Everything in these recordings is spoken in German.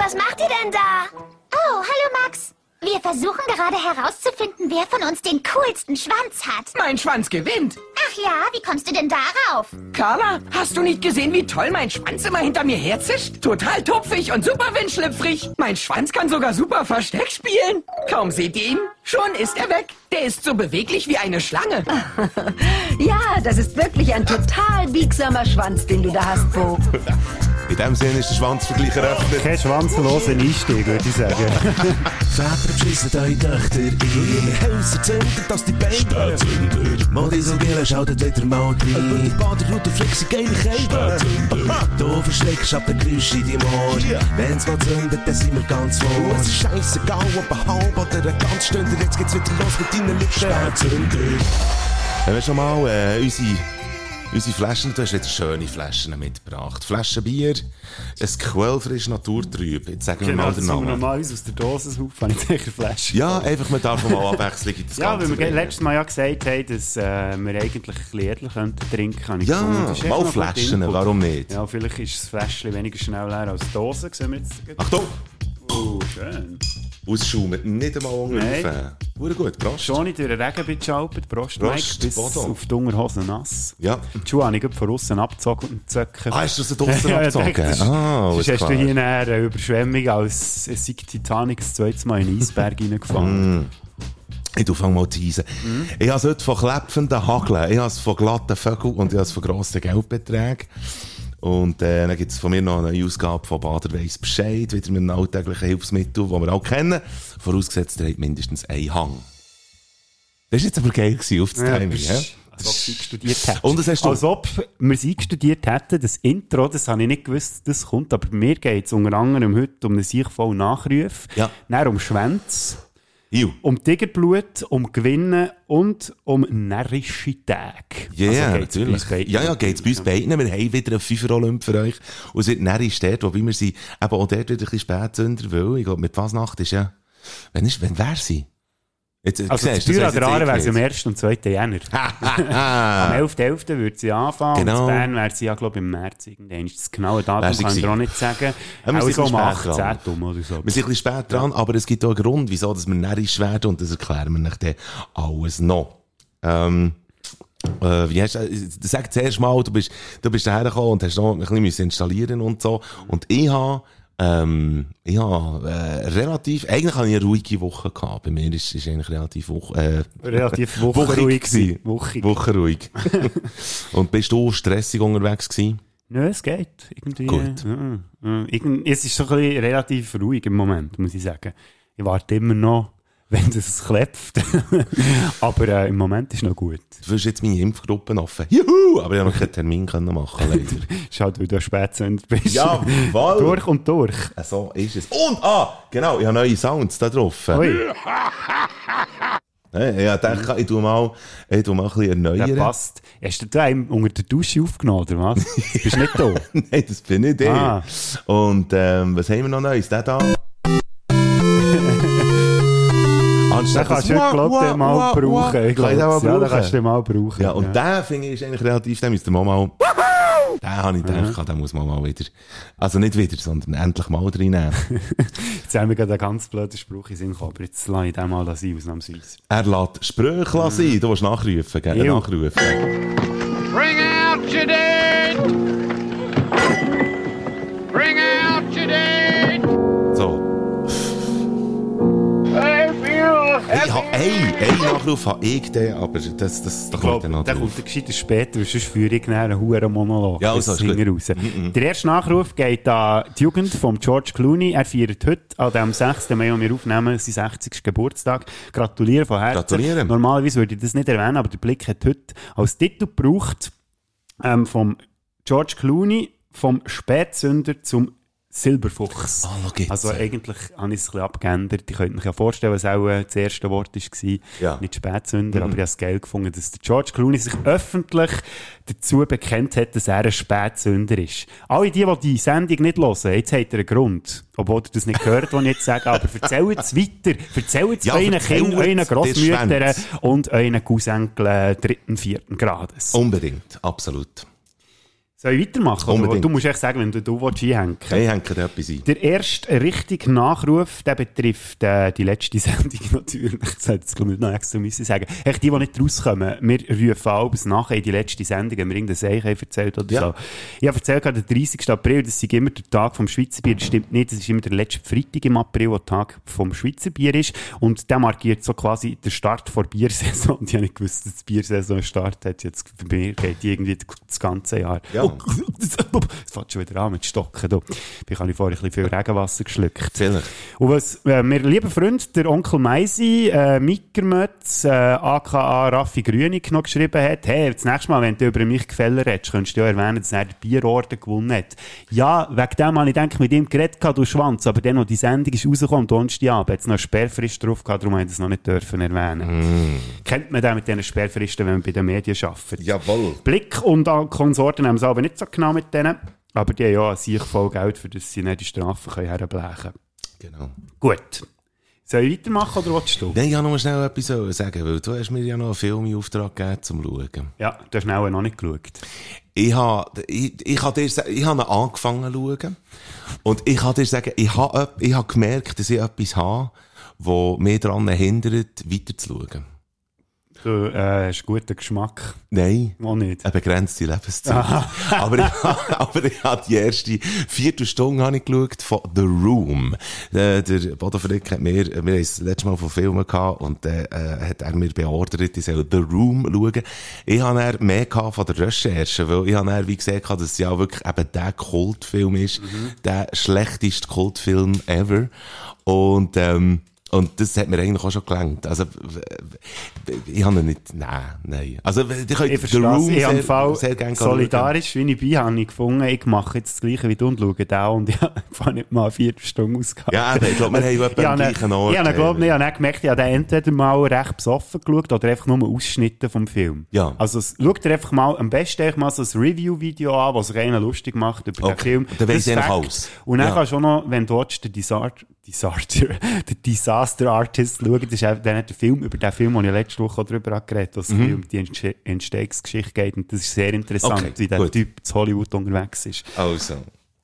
was macht ihr denn da? Oh, hallo Max. Wir versuchen gerade herauszufinden, wer von uns den coolsten Schwanz hat. Mein Schwanz gewinnt. Ach ja, wie kommst du denn darauf? Carla, hast du nicht gesehen, wie toll mein Schwanz immer hinter mir herzischt? Total tupfig und super windschlüpfrig. Mein Schwanz kann sogar super Versteck spielen. Kaum seht ihr ihn, schon ist er weg. Der ist so beweglich wie eine Schlange. Ja, das ist wirklich ein total biegsamer Schwanz, den du da hast, Bo. In dem Sinne ist der Schwanzvergleich eröffnet. Kein schwanzloser Einstieg, würde ich sagen. Väter beschissen eure Töchter in ihre Häuser, zünden, dass die Beine Spätzünder. Modi so schaltet wieder mal rein. Über die Baderoute flexen geile Kälte. Du verschreckst ab der Geräusche in deinem Ohr. Wenn's mal zündet, dann sind wir ganz vor. Es ist scheissegal, ob ein halb oder ein ganz Stunde. Jetzt geht's wieder los mit deinen Lippen. Spätzünder. Haben wir schon mal äh, unsere, unsere Flaschen, du hast jetzt schöne Flaschen mitgebracht. Flaschen Bier, ein quellfrisch Naturtrüb. Jetzt sagen wir Genau, mal den Namen. nochmal uns aus der Dose auf, ich sicher Flasche. Ja, einfach, man darf mal Abwechslung in das Ja, Ganze weil wir bringen. letztes Mal ja gesagt haben, dass äh, wir eigentlich ein bisschen könnten trinken könnten. Ja, mal Flaschen, warum nicht? Ja, vielleicht ist das Fläschchen weniger schnell leer als die Dose. Sehen wir jetzt. Achtung! Oh, schön. Ausschaumen, nicht einmal unten. Wurde gut, Prost. Schon nicht durch den Regen Prost, Prost, Mike, bis Bodo. auf die Unterhosen nass. Ja. Die Schuhe habe ich von außen abgezogen und gezöckert. Ah, hast du sie draussen Ja, ich abgezogen? dachte, das- Ah, Sonst hast du hier eine Überschwemmung als es sei Titanic das zweite Mal in den Eisberg reingefahren. Ich tu fang mal teasen. Mhm. Ich habe es heute von klepfenden Hageln, ich habe es von glatten Vögeln und ich habe es von grossen Geldbeträgen. Und äh, dann gibt es von mir noch eine Ausgabe von Bader weiss Bescheid, wieder mit einem alltäglichen Hilfsmittel, das wir auch kennen. Vorausgesetzt, ihr habt mindestens einen Hang. Das war jetzt aber geil gewesen, auf das Timing. Ja? Als ob sie eingestudiert hätten. Und das hast du- Als ob wir sie eingestudiert hätten, das Intro, das habe ich nicht gewusst, das kommt. Aber mir geht es unter anderem heute um einen siechvollen Nachruf, Ja. dann um Schwänze, Ju. um Tigerblut, um Gewinnen und um närrische Tage. Ja, Also yeah, bei natürlich. Ja, ja, geht's bei uns beiden. Wir haben wieder einen Fünfer-Olymp für euch. Und es wird närrisch dort, wobei wir sind, eben auch dort wieder ein bisschen Spätzünder, weil, ich glaube, mit Fasnacht ist ja, wenn ist, wenn wäre sie? Jetzt, äh, Also siehst das ich wäre sie am nicht. 1. und 2. Jänner. Am 11.11. würde sie anfangen Genau. und in Bern wäre sie ja, glaube ich, im März irgendwann. Das genaue Datum kann ich dir auch nicht sagen. Ja, wir auch sind so ein um bisschen spät 18 um oder so. Wir sind ein bisschen spät dran, aber es gibt auch einen Grund, wieso dass wir närrisch werden und das erklären wir dann alles noch. Ähm, äh, wie hast du, äh, sag zuerst mal, du bist, du bist daher gekommen und hast noch ein bisschen installieren und so. Und ich habe, ähm, habe, äh, relativ, eigentlich habe ich eine ruhige Woche gehabt. Bei mir ist, ist eigentlich relativ Woche, äh, Relativ wochenruhig. Wochig. Woche ruhig. und bist du stressig unterwegs gewesen? Nö, es geht. Irgendwie. Gut. Ja, ja. Irgend, es ist so ein bisschen relativ ruhig im Moment, muss ich sagen. Ich warte immer noch, wenn es klepft. Aber äh, im Moment ist noch gut. Du wirst jetzt meine Impfgruppen offen. Juhu! Aber ich habe noch keinen Termin können machen, leider. Schau, weil du Spätzünder bist. Jawohl. durch und durch. So ist es. Und, ah, genau, ich habe neue Sounds da drauf. Ui, Hey, ich dachte, ich tu mal, ich tu mal ein bisschen der erneuern. passt. Hast du da einen unter der Dusche aufgenommen, oder was? Bist du nicht da? Nein, das bin nicht ich. Ah. Und, ähm, was haben wir noch Neues? Der da? Ich, mal brauchen. Ich Kann ich den glaub's. mal Ja, brauchen. Ja, und der finde ich ist eigentlich relativ, müsste man mal, den habe ich gedacht, den muss man mal wieder, also nicht wieder, sondern endlich mal reinnehmen. Jetzt haben wir gerade einen ganz blöden Spruch in Sinn gekommen, aber jetzt lasse ich den mal sein, ausnahmsweise. er lässt Sprüche sein, du willst nachrufen, gell? Jo. Nachrufen. Bring out your dead! Bring out Habe einen, Nachruf habe ich den, aber das, das, Ich kommt dann noch der kommt gescheiter später, sonst führe ich einen hohen Monolog. Ja, also, ist gut. hinten raus. Der erste Nachruf geht an die Jugend von George Clooney. Er feiert heute, an dem 6. Mai, wo wir aufnehmen, seinen 60. Geburtstag. Gratuliere von Herzen. Gratuliere. Normalerweise würde ich das nicht erwähnen, aber der Blick hat heute als Titel gebraucht, ähm, vom George Clooney, vom Spätsünder zum Silberfuchs. Jetzt. also eigentlich habe ich es ein bisschen abgeändert. Ich könnte mich ja vorstellen, was auch äh, das erste Wort war. Ja. Nicht Spätsünder, aber ich habe es geil gefunden, dass der George Clooney sich öffentlich dazu bekennt hat, dass er ein Spätsünder ist. Alle die, die die Sendung nicht hören, jetzt hat er einen Grund. Obwohl ihr das nicht gehört, was ich jetzt sage, aber erzählt es weiter. Erzählt es Ja, euren Kindern, euren Grossmüttern und euren Cousenkeln dritten, vierten Grades. Unbedingt, absolut. Soll ich weitermachen? Unbedingt. Du musst echt sagen, wenn du, du willst einhängen Hey, hängt da etwas ein? Der erste richtige Nachruf, der betrifft äh, die letzte Sendung natürlich. Ich jetzt glaube ich noch extra müssen sagen. Echt die, die nicht rauskommen, wir rufen alles nachher in die letzte Sendung, wenn wir irgendein Seich haben erzählt oder Ja. so. Ich habe erzählt, der 30. April, das ist immer der Tag vom Schweizer Bier. Das stimmt nicht, das ist immer der letzte Freitag im April, der Tag vom Schweizer Bier ist. Und der markiert so quasi den Start der Biersaison. Und ich habe nicht gewusst, dass die Biersaison startet. Jetzt für mich geht die irgendwie das ganze Jahr. Ja. Es fängt schon wieder an mit Stocken. Da. Ich habe vorher ein bisschen viel Regenwasser geschluckt. Vielleicht. Und was äh, mir lieber Freund, der Onkel Meisi, äh, Mickermötz, äh, aka Raffi Grünig noch geschrieben hat, hey, das nächste Mal, wenn du über mich Gefäller redest, könntest du ja erwähnen, dass er den Bierorden gewonnen hat. Ja, wegen dem habe ich denke mit ihm geredet, du Schwanz, aber dann, als die Sendung ist rausgekommen, Donnerstagabend, hat es noch eine Sperrfrist drauf gehabt, darum habe ich das noch nicht dürfen erwähnen. Kennt man den mit diesen Sperrfristen, wenn man bei den Medien arbeitet? Jawohl. Blick und auch Konsorten haben es aber nicht so genau mit denen. Aber die haben ja an sich voll Geld, für das sie nicht die Strafen können herblechen Genau. Gut. Soll ich weitermachen oder willst du? Nein, ich wollte noch schnell etwas sagen, weil du hast mir ja noch einen Film in Auftrag gegeben, zum Schauen. Ja, du hast schnell noch nicht geschaut. Ich habe, ich, ich habe dir, ich habe ihn angefangen zu schauen. Und ich habe dir sagen, ich habe, ich habe gemerkt, dass ich etwas habe, das mich daran hindert, weiterzuschauen. Du äh, hast guten Geschmack. Nein. Noch nicht. Eine begrenzte Lebenszeit. aber, ich, aber ich habe die erste Viertelstunde habe ich geschaut von The Room. Äh, der Bodo Frick hat mir, wir haben das letzte Mal von Filmen gehabt und äh, äh, hat er mir beordert, ich soll The Room schauen. Ich habe dann mehr gehabt von der Recherche, weil ich habe dann wie gesagt, dass es ja wirklich eben der Kultfilm ist, der schlechteste Kultfilm ever. Und, ähm, und das hat mir eigentlich auch schon gelangt. Also, w- ich habe nicht, nein, nein. Also, die könnt Ich es. Room Ich sehr, Fall sehr gerne solidarisch, wie ich bin, habe ich gefunden, ich mache jetzt das Gleiche wie du und schaue da und ich habe nicht mal eine Viertelstunde ausgehabt. Ja, eben, ich glaube, wir haben Ich am gleichen Ort. Ich habe, glaube äh, ich, habe gemerkt, ich habe den entweder mal recht besoffen geschaut oder einfach nur Ausschnitte vom Film. Ja. Also, schaut dir einfach mal, am besten einfach mal so ein Review-Video an, was sich einer lustig macht über den Okay. Film. Dann weiss Das ich alles. Und dann Ja. kannst du auch noch, wenn du willst, den Disaster, Disaster, den Disaster Artist schauen, das ist einfach der Film, über den Film, den ich letzte Woche auch habe geredet, was mhm. um die Entste- Entstehungsgeschichte geht. Und das ist sehr interessant, Okay, wie der gut. Typ zu Hollywood unterwegs ist. Also.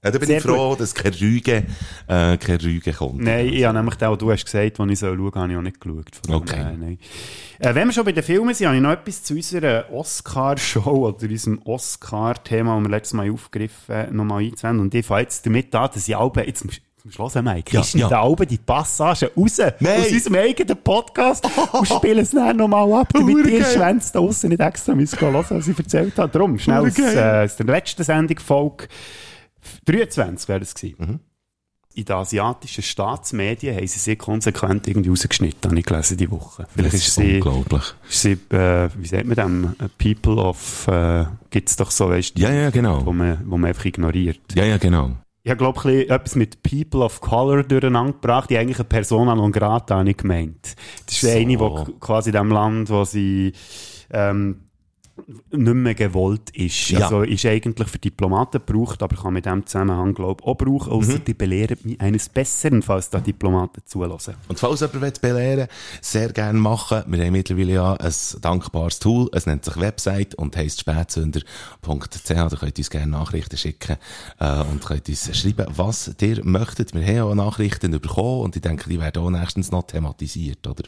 Ja, da bin Sehr ich froh, dass kein Rüge, äh, kein Rüge kommt. Nein, ich habe nämlich den du hast gesagt, den ich soll schauen soll, habe ich auch nicht geschaut. Okay. nein. Äh, wenn wir schon bei den Filmen sind, habe ich noch etwas zu unserer Oscar-Show oder unserem Oscar-Thema, das wir letztes Mal aufgegriffen haben, nochmal einzuwenden. Und ich fange jetzt damit an, dass ich Alben, jetzt zum Schluss, Mike, Ja, ja, schneiden ja. Alben die Passagen raus Nein. aus unserem eigenen Podcast und spielen es dann nochmal ab, damit die. Schwänze da draussen nicht extra müssen hören, was ich erzählt habe. Darum, schnell aus, äh, aus der letzten Sendung, Folge 23 wäre das gewesen Mhm. in den asiatischen Staatsmedien haben sie sie konsequent irgendwie rausgeschnitten, habe ich gelesen, die Woche. Vielleicht Das ist ist sie, unglaublich. ist sie äh, wie sagt man dem, äh, People of, äh, gibt's doch so, weißt du, Ja, ja, genau. wo man, wo man einfach ignoriert. Ja, ja, genau. Ich habe, glaube ich, etwas mit People of Color durcheinander gebracht, die eigentlich eine Persona non grata habe ich gemeint. Das ist So. eine, die quasi in dem Land, wo sie, ähm, nicht mehr gewollt ist. Ja. Also ist eigentlich für Diplomaten gebraucht, aber kann mit dem Zusammenhang, glaube ich, auch brauchen, Mhm. außer die belehren mich eines Besseren, falls da Diplomaten zulassen. Und falls jemand belehren sehr gerne machen. Wir haben mittlerweile ja ein dankbares Tool. Es nennt sich Website und heisst spätsünder.ch. Da könnt ihr uns gerne Nachrichten schicken äh, und könnt uns schreiben, was ihr möchtet. Wir haben auch Nachrichten bekommen und ich denke, die werden auch nächstens noch thematisiert, oder?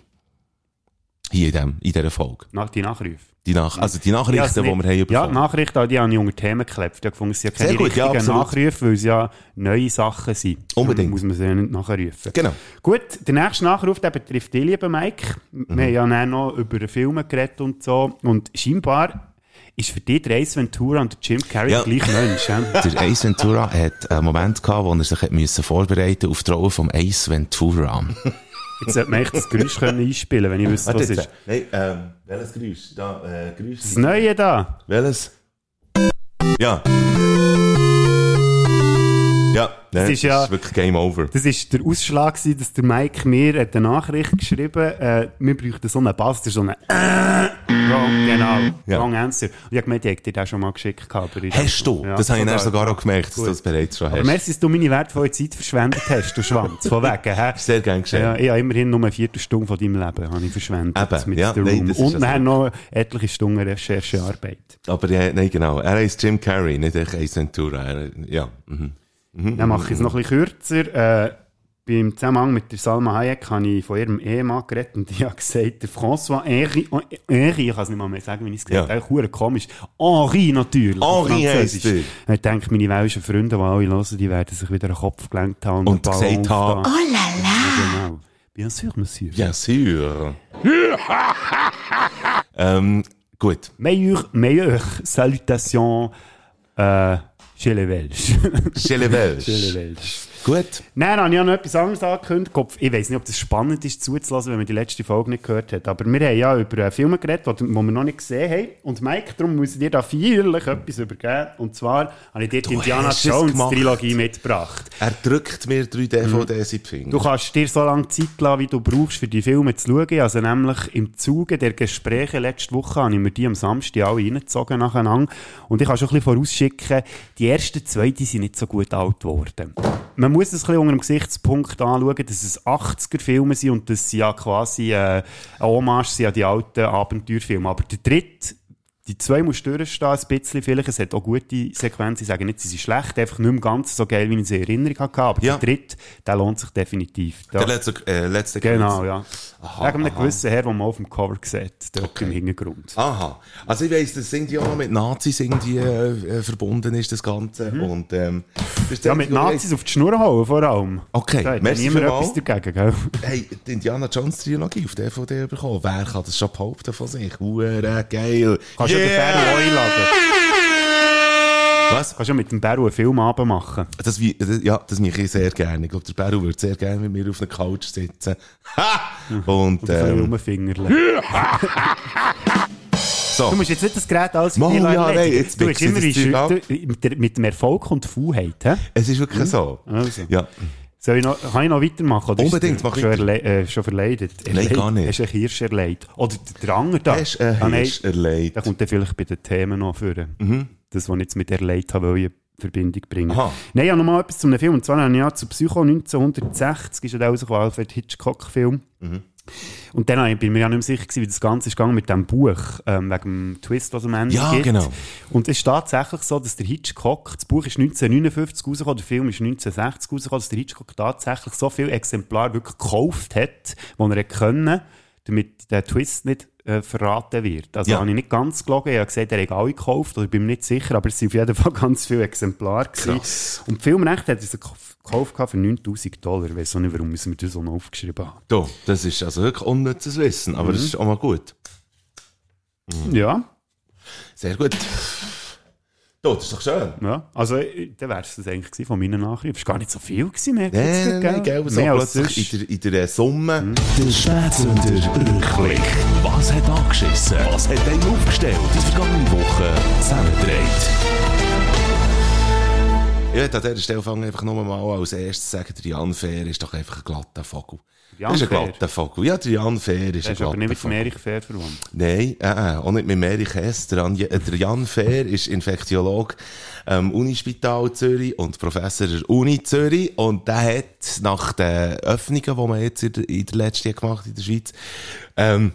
Hier in, dem, in dieser Folge. Nach die Nachrufe. Die Nach also die Nachrichten, Ja, es die wir haben Ja, bekommen. die Nachrichten, die habe ich unter Themen geklebt. Ich gefunden, es sind ja keine Sehr gut, ja, richtigen absolut. Nachrufe, weil es ja neue Sachen sind. Unbedingt. Darum muss man sie ja nicht nachrufen. Genau. Gut, der nächste Nachruf, der betrifft dich, lieber Mike. Mhm. Wir haben ja dann noch über den Film geredet und so. Und scheinbar ist für dich der Ace Ventura und der Jim Carrey Ja. der gleiche Mensch. ja? Der Ace Ventura hat einen Moment gehabt, wo er sich hat vorbereiten auf die Rolle vom Ace Ventura. Jetzt sollte man echt das Geräusch können einspielen wenn ich wüsste, was es ist. Nein, ähm, welches Geräusch? Da, äh, Geräusch. Das Neue da. Welches? Ja. Ja, das ist ja- wirklich Game Over. Das war der Ausschlag, gewesen, dass der Mike mir hat eine Nachricht geschrieben äh, wir bräuchten so einen Bass, das ist so eine Wrong, genau. Ja. Wrong answer. Und ich habe gemeint, ich hätte dir das schon mal geschickt. gehabt, Aber ich Hast du? Ja, das habe ich dann sogar auch gemerkt, dass du das bereits schon Aber hast. merci, dass du meine wertvolle Zeit verschwendet hast, du Schwanz. Von wegen, hä? Sehr gern geschehen. Ja, ich habe immerhin nur eine Viertelstunde von deinem Leben habe ich verschwendet Eben, mit ja, nein, Room. das ist Und nachher noch etliche Stunden Recherchearbeit. Aber ja, nein, genau. Er heißt Jim Carrey, nicht echt Ace Ventura. Er, ja. Mhm. Dann mache ich es noch ein bisschen kürzer. Äh, beim Zusammenhang mit der Salma Hayek habe ich von ihrem Ehemann geredet und die hat gesagt, der François Henri, Henri ich kann es nicht mal mehr sagen, wie ich es gesagt Ja. habe, eigentlich komisch. Henri natürlich. Henri heisst er. Ich denke, meine welschen Freunde, die alle hören, die werden sich wieder den Kopf gelenkt haben Und Ballon gesagt haben. Oh la la. Ja, Genau. Bien sûr, monsieur. Bien sûr. ähm, gut. Meilleure, meilleure salutation äh, Chelevelch. Chelevelch. Chelevelch. Gut. Nein, habe ich auch noch etwas anderes angekündigt. Ich weiß nicht, ob das spannend ist zuzulassen, wenn man die letzte Folge nicht gehört hat. Aber wir haben ja über äh, Filme geredet, die, wir noch nicht gesehen haben. Und Mike, darum muss ich dir da feierlich etwas übergeben. Und zwar habe ich dir die Indiana Jones. Trilogie mitgebracht. Er drückt mir drei DVDs in die Finger. Du kannst dir so lange Zeit lassen, wie du brauchst, für die Filme zu schauen. Also nämlich im Zuge der Gespräche letzte Woche habe ich mir die am Samstag alle reingezogen nacheinander. Und ich kann schon ein bisschen vorausschicken, die ersten zwei, die sind nicht so gut alt geworden. Man muss es ein unter dem Gesichtspunkt anschauen, dass es 80er-Filme sind und dass sie ja quasi äh, eine Hommage sind an die alten Abenteuerfilme. Aber der dritte, die zwei musst du durchstehen, ein bisschen vielleicht. Es hat auch gute Sequenzen. Ich sage nicht, sie sind schlecht, einfach nicht mehr ganz so geil, wie ich sie in Erinnerung hatte. Aber Ja. der dritte, der lohnt sich definitiv. Da- Der letzte, äh, letzte Genau, ja. Aha, Wegen einem aha. gewissen Herr, den man auf dem Cover sieht, dort im Hintergrund. Aha. Also ich weiss, dass irgendwie auch noch mit Nazis irgendwie äh, äh, verbunden ist, das Ganze. Und, ähm, das Ja, das mit Nazis auf die Schnur hauen, vor allem. Okay, da hat merci niemand etwas dagegen, gell? Hey, die Indiana Jones Trilogie auf DVD bekommen. Wer kann das schon behaupten von sich? Hure geil. Kannst ja den auch einladen. Was? Kannst du ja mit dem Bäru einen Film abend machen. Das, wie- das, ja, das mache ich sehr gerne. Ich glaube, der Beru würde sehr gerne mit mir auf einer Couch sitzen. Ha! Und, Und ein ähm, rumfingerle. so. Du musst jetzt nicht das Gerät alles Mal, ja, nein, jetzt Du ich immer in mit, dem Erfolg und Faulheit, hä? Es ist wirklich so. Also. Ja. Soll ich noch, kann ich noch weitermachen? Oder Unbedingt, mach schon, erle äh, schon verleidet? Nein, gar nicht. Hast du einen Hirsch erleidet? Oder der Dranger da? Hast du einen Ah, Hirsch erleidet? Der kommt dann vielleicht bei den Themen noch vor. Das, was ich jetzt mit erleidet habe, wollte ich in Verbindung bringen. Aha. Nein, ja, nochmal etwas zu einem Film. Und zwar habe ich ja zu Psycho 1960, ist ja der rausgekommen, Alfred Hitchcock-Film. Und dann bin ich mir ja nicht mehr sicher gewesen, wie das Ganze ist gegangen mit dem Buch, ähm, wegen dem Twist, was am Ende Ja, gibt. genau. Und es ist tatsächlich so, dass der Hitchcock, das Buch ist 1959 rausgekommen, der Film ist 1960 rausgekommen, dass der Hitchcock tatsächlich so viele Exemplare wirklich gekauft hat, die er können, damit der Twist nicht äh, verraten wird. Also Ja. habe ich nicht ganz gelogen, ich habe gesagt, er hat alle gekauft, oder ich bin mir nicht sicher, aber es sind auf jeden Fall ganz viele Exemplare gewesen. Krass. Und Filmrecht hat er sie gekauft für 9000 Dollar. Ich weiß auch nicht, warum wir das so aufgeschrieben haben. Du, das ist also wirklich unnützes Wissen, aber das ist auch mal gut. Ja, Sehr gut. Du, das ist doch schön. ja. Also, äh, dann wäre es das eigentlich gewesen von meinen Nachrichten. Es war gar nicht so viel gewesen, ich jetzt Nein, nein, gell? so Mehr als sonst. in der, in der äh, Summe. Der Spätsünder Rückblick. Was hat angeschissen? Was hat einen aufgestellt? Die vergangene Woche zusammengedreht. Ich würde an dieser Stelle fangen einfach nur mal als erstes sagen, der Jan Fair ist doch einfach ein glatter Vogel. Jan das ist ein glatter Vogel. Ja, der Jan Fair ist Er ein ist aber glatter nicht mit Vogel. Erich Fair verwandt. Nein, äh, äh, auch nicht mit Erich Hess. Der, Jan, äh, der Jan Fair ist Infektiolog am Unispital Zürich und Professor der Uni Zürich. Und der hat nach den Öffnungen, die man jetzt in der, in der letzten Jahr gemacht in der Schweiz, ähm,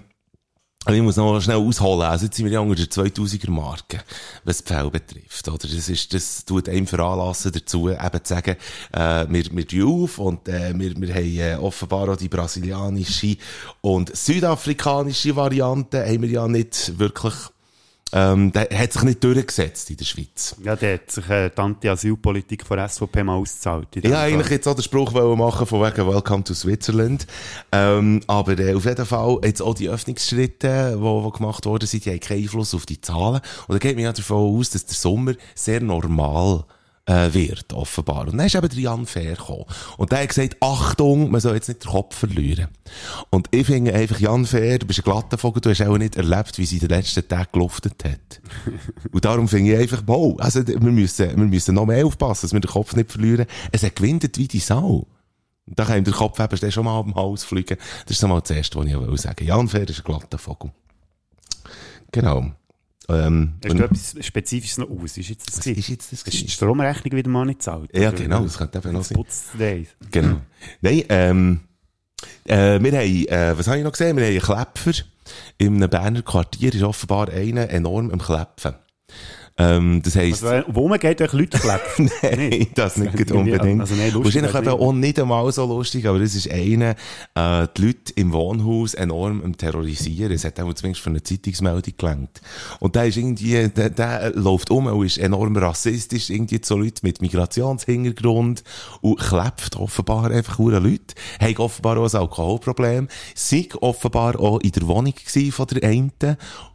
aber ich muss noch schnell ausholen. Also jetzt sind wir ja unter der 2000er Marke, was die Fälle betrifft. Oder? Das ist, das tut einem veranlassen dazu, eben zu sagen, äh, wir, wir tun auf und, äh, wir, wir haben äh, offenbar auch die brasilianische und südafrikanische Variante haben wir ja nicht wirklich, ähm, der hat sich nicht durchgesetzt in der Schweiz. Ja, der hat sich äh, die Anti-Asyl-Politik von SVP mal ausgezahlt. Ja, Fall. eigentlich jetzt auch den Spruch machen von wegen Welcome to Switzerland. Ähm, aber äh, auf jeden Fall jetzt auch die Öffnungsschritte, die gemacht worden sind, die haben keinen Einfluss auf die Zahlen. Und da geht mir ja davon aus, dass der Sommer sehr normal äh, wird, offenbar. Und dann ist eben der Jan Fair gekommen. Und der hat gesagt, Achtung, man soll jetzt nicht den Kopf verlieren. Und ich finde einfach, Jan Fair, du bist ein glatter Vogel, du hast auch nicht erlebt, wie sie den letzten Tagen geluftet hat. Und darum finde ich einfach, wow, also wir müssen, wir müssen noch mehr aufpassen, dass wir den Kopf nicht verlieren. Es hat gewinnt wie die Sau. Und da kann ihm der Kopf eben schon mal am Hals fliegen. Das ist so mal das Erste, was ich sagen wollte. Jan Fair ist ein glatter Vogel. Genau. Ähm, Hast du etwas Spezifisches noch aus? Ist jetzt das was ist jetzt das? Hast du die? Stromrechnung wieder mal nicht gezahlt? Ja, Oder- genau, das könnte eben noch sein. Putz. Genau. Nein, ähm, äh, wir haben, äh, was habe ich noch gesehen? Wir haben einen Klepfer. Einem Berner Quartier ist offenbar einer enorm am Klepfen. Ähm, das heisst, Also, wo man geht, euch Leute klepfen. Nein, das nicht unbedingt. also nein, lustig Wahrscheinlich eben auch nicht einmal so lustig, aber es ist einer, äh, die Leute im Wohnhaus enorm am terrorisieren. Es hat auch zumindest für eine Zeitungsmeldung gelangt. Und der ist irgendwie, der, der läuft um und ist enorm rassistisch, irgendwie zu Leuten mit Migrationshintergrund und klebt offenbar einfach hure Leute. Hat offenbar auch ein Alkoholproblem. Sei offenbar auch in der Wohnung von der einen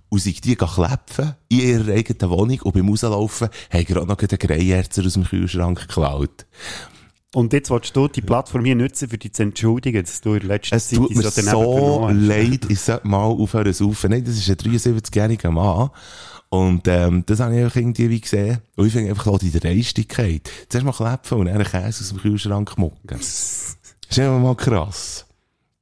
und sich die klepfen in ihrer eigenen Wohnung und beim Rauslaufen haben gerade noch den Greierzer aus dem Kühlschrank geklaut. Und jetzt willst du die Plattform hier nutzen, für dich zu entschuldigen, dass du in letzter Es Zeit tut mir so leid, ich sollte mal aufhören zu saufen. Nein, das ist ein 73-jähriger Mann. Und ähm, das habe ich einfach irgendwie wie gesehen. Und ich finde einfach auch die Dreistigkeit. Zuerst mal klepfen und dann Käse aus dem Kühlschrank mucken. Das ist einfach mal krass.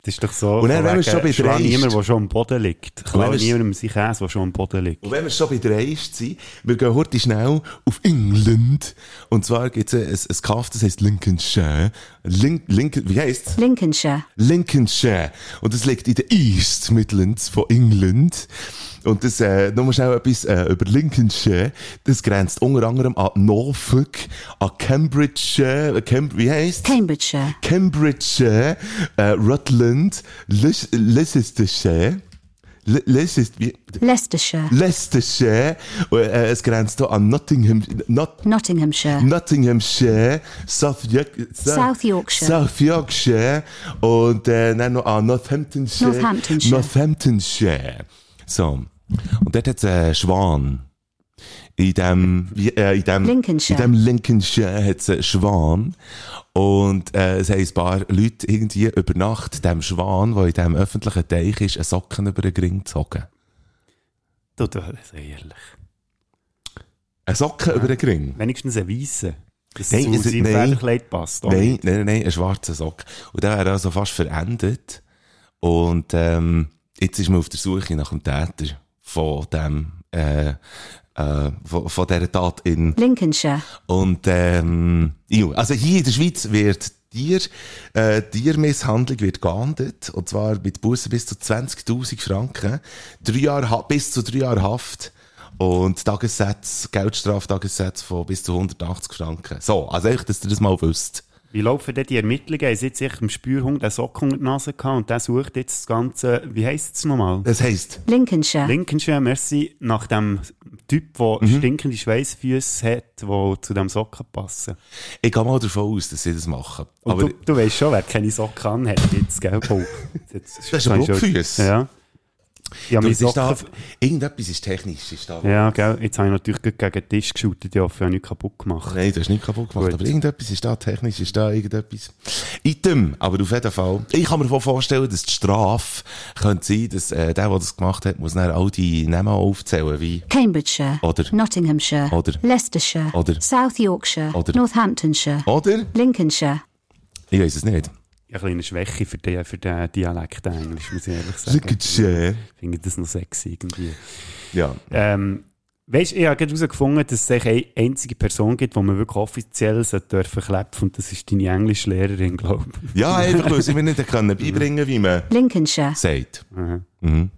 Das ist doch so, Und dann, wenn wir schon bei dreist- niemand, der schon am Boden liegt. Klau wir- niemandem sein Käse, der schon am Boden liegt. Und wenn wir schon bei dreist sind, wir gehen heute schnell auf England. Und zwar gibt es ein, ein Kaff, das heisst Lincolnshire. Link, Lincoln, wie heisst's? Lincolnshire. Lincolnshire. Und das liegt in den East Midlands von England. Und das, äh, nur schnell etwas, äh, über Lincolnshire. Das grenzt unter anderem an Norfolk, an Cambridgeshire, äh, Cam wie heisst? Cambridgeshire. Cambridgeshire, äh, Rutland, Leicestershire, Le- Leicester, wie, Leicestershire. Leicestershire, äh, es grenzt an Nottingham, Not, Nottinghamshire. Nottinghamshire, South, York, South Yorkshire. South Yorkshire und äh, dann noch an Northamptonshire. Northamptonshire. Northamptonshire. So. Und dort hat es einen Schwan. In dem, äh, in dem, Lincolnshire. in dem Lincolnshire hat es einen Schwan. Und äh, es haben ein paar Leute irgendwie über Nacht dem Schwan, der in diesem öffentlichen Teich ist, eine Socken über den Ring gezogen. Du, du, das ist ehrlich. Eine Socken über den Ring? Wenigstens ein Weisse. Dass Nein, es es- zu seinem nein. Pferdekleid passt. Nein, nein, nein, nein, ein schwarzer Sock. Und der wäre also fast verendet. Und ähm, jetzt ist man auf der Suche nach dem Täter von dem, äh, äh, von, von dieser Tat in. Lincolnshire. Und ähm, also hier in der Schweiz wird Tier, äh, Tiermisshandlung wird geahndet, und zwar mit Bussen bis zu 20.000 Franken, drei Jahre, bis zu drei Jahre Haft und Tagessätze, Geldstraftagessätze von bis zu 180 Franken. So, also echt, dass ihr das mal wisst. Wie laufen denn die Ermittlungen? Haben sie jetzt sicher im Spürhund einen Sock unter die Nase gehabt und der sucht jetzt das Ganze, wie heisst es nochmal? Das heisst, Lincolnshire. Lincolnshire, merci, nach dem Typ, der Mhm. stinkende Schweißfüße hat, die zu dem Socken passen. ich gehe mal davon aus, dass sie das machen. Und Aber du, du weißt schon, wer keine Socken anhat jetzt, gell? Oh, jetzt, Das ist ein Blockfüss. Ja. Ja, du, es ist da, irgendetwas ist technisch. Ist da Ja, gell, jetzt habe ich natürlich gegen den Tisch geschaut, ich hoffe, ich habe nichts kaputt gemacht. Nein, du hast nicht kaputt gemacht, Gut. aber irgendetwas ist da technisch, ist da irgendetwas. Item, aber auf jeden Fall. Ich kann mir vorstellen, dass die Strafe könnte sein, dass äh, der, der das gemacht hat, muss dann all die Namen aufzählen, wie Cambridgeshire. Oder- Nottinghamshire. Oder- Leicestershire. Oder- South Yorkshire. Oder- Northamptonshire. Oder? Lincolnshire. Ich weiß es nicht. Eine kleine Schwäche für den, für den Dialekt Englisch, muss ich ehrlich sagen. Ich finde das noch sexy irgendwie. Ja. Ähm, weißt du, ich habe herausgefunden, dass es eine einzige Person gibt, die man wirklich offiziell dürfen klepfen und das ist deine Englischlehrerin, glaube ich. Ja, einfach, weil sie mir nicht können beibringen wie man Lincolnshire. sagt. Mhm. Mhm.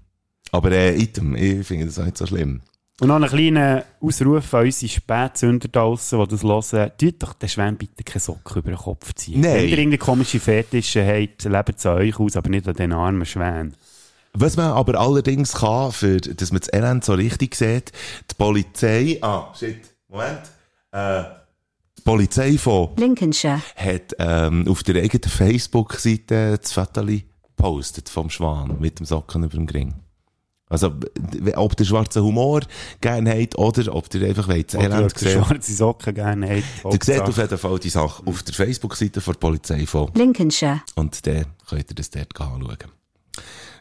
Aber äh, Item, ich finde das auch nicht so schlimm. Und noch einen kleinen Ausruf an unsere Spätsünder da draussen, die das hören. Tut doch den Schwämm bitte keine Socken über den Kopf ziehen. Nein. Wenn ihr irgendeine komische Fetische habt, lebt es an euch aus, aber nicht an den armen Schwänen. Was man aber allerdings kann, für, dass man das Elend so richtig sieht, die Polizei, ah, shit, Moment, äh, die Polizei von Lincolnshire. hat ähm, auf der eigenen Facebook-Seite das Foto gepostet vom Schwan mit dem Socken über dem Ring. Also, ob der schwarze Humor gerne habt oder ob ihr einfach wollt, Elend ob ihr sehen. schwarze Socken gerne habt. Ihr seht auf jeden Fall die Sache auf der Facebook-Seite von der Polizei von Lincolnshire. und dann könnt ihr das dort anschauen.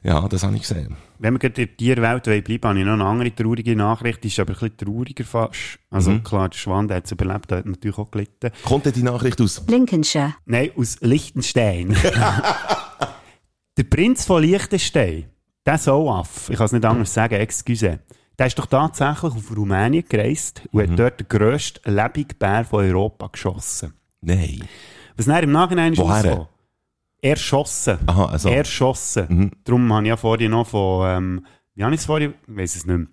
Ja, das habe ich gesehen. Wenn wir gerade in der Tierwelt bleiben, habe ich noch eine andere traurige Nachricht, die ist aber ein bisschen trauriger fast. Also Mhm. klar, der Schwan, der hat es überlebt, der hat natürlich auch gelitten. Kommt denn die Nachricht aus? Lincolnshire. Nein, aus Liechtenstein. der Prinz von Liechtenstein, der Soaff, ich kann es nicht anders sagen, excuse, Der ist doch tatsächlich auf Rumänien gereist und Mhm. hat dort den grössten lebenden Bär von Europa geschossen. Nein. Was dann im Nachhinein ist rausgekommen. Erschossen. Aha, also. Erschossen. Mhm. Darum habe ich ja vorhin noch von, ähm, wie habe ich es vorhin, ich weiss es nicht mehr,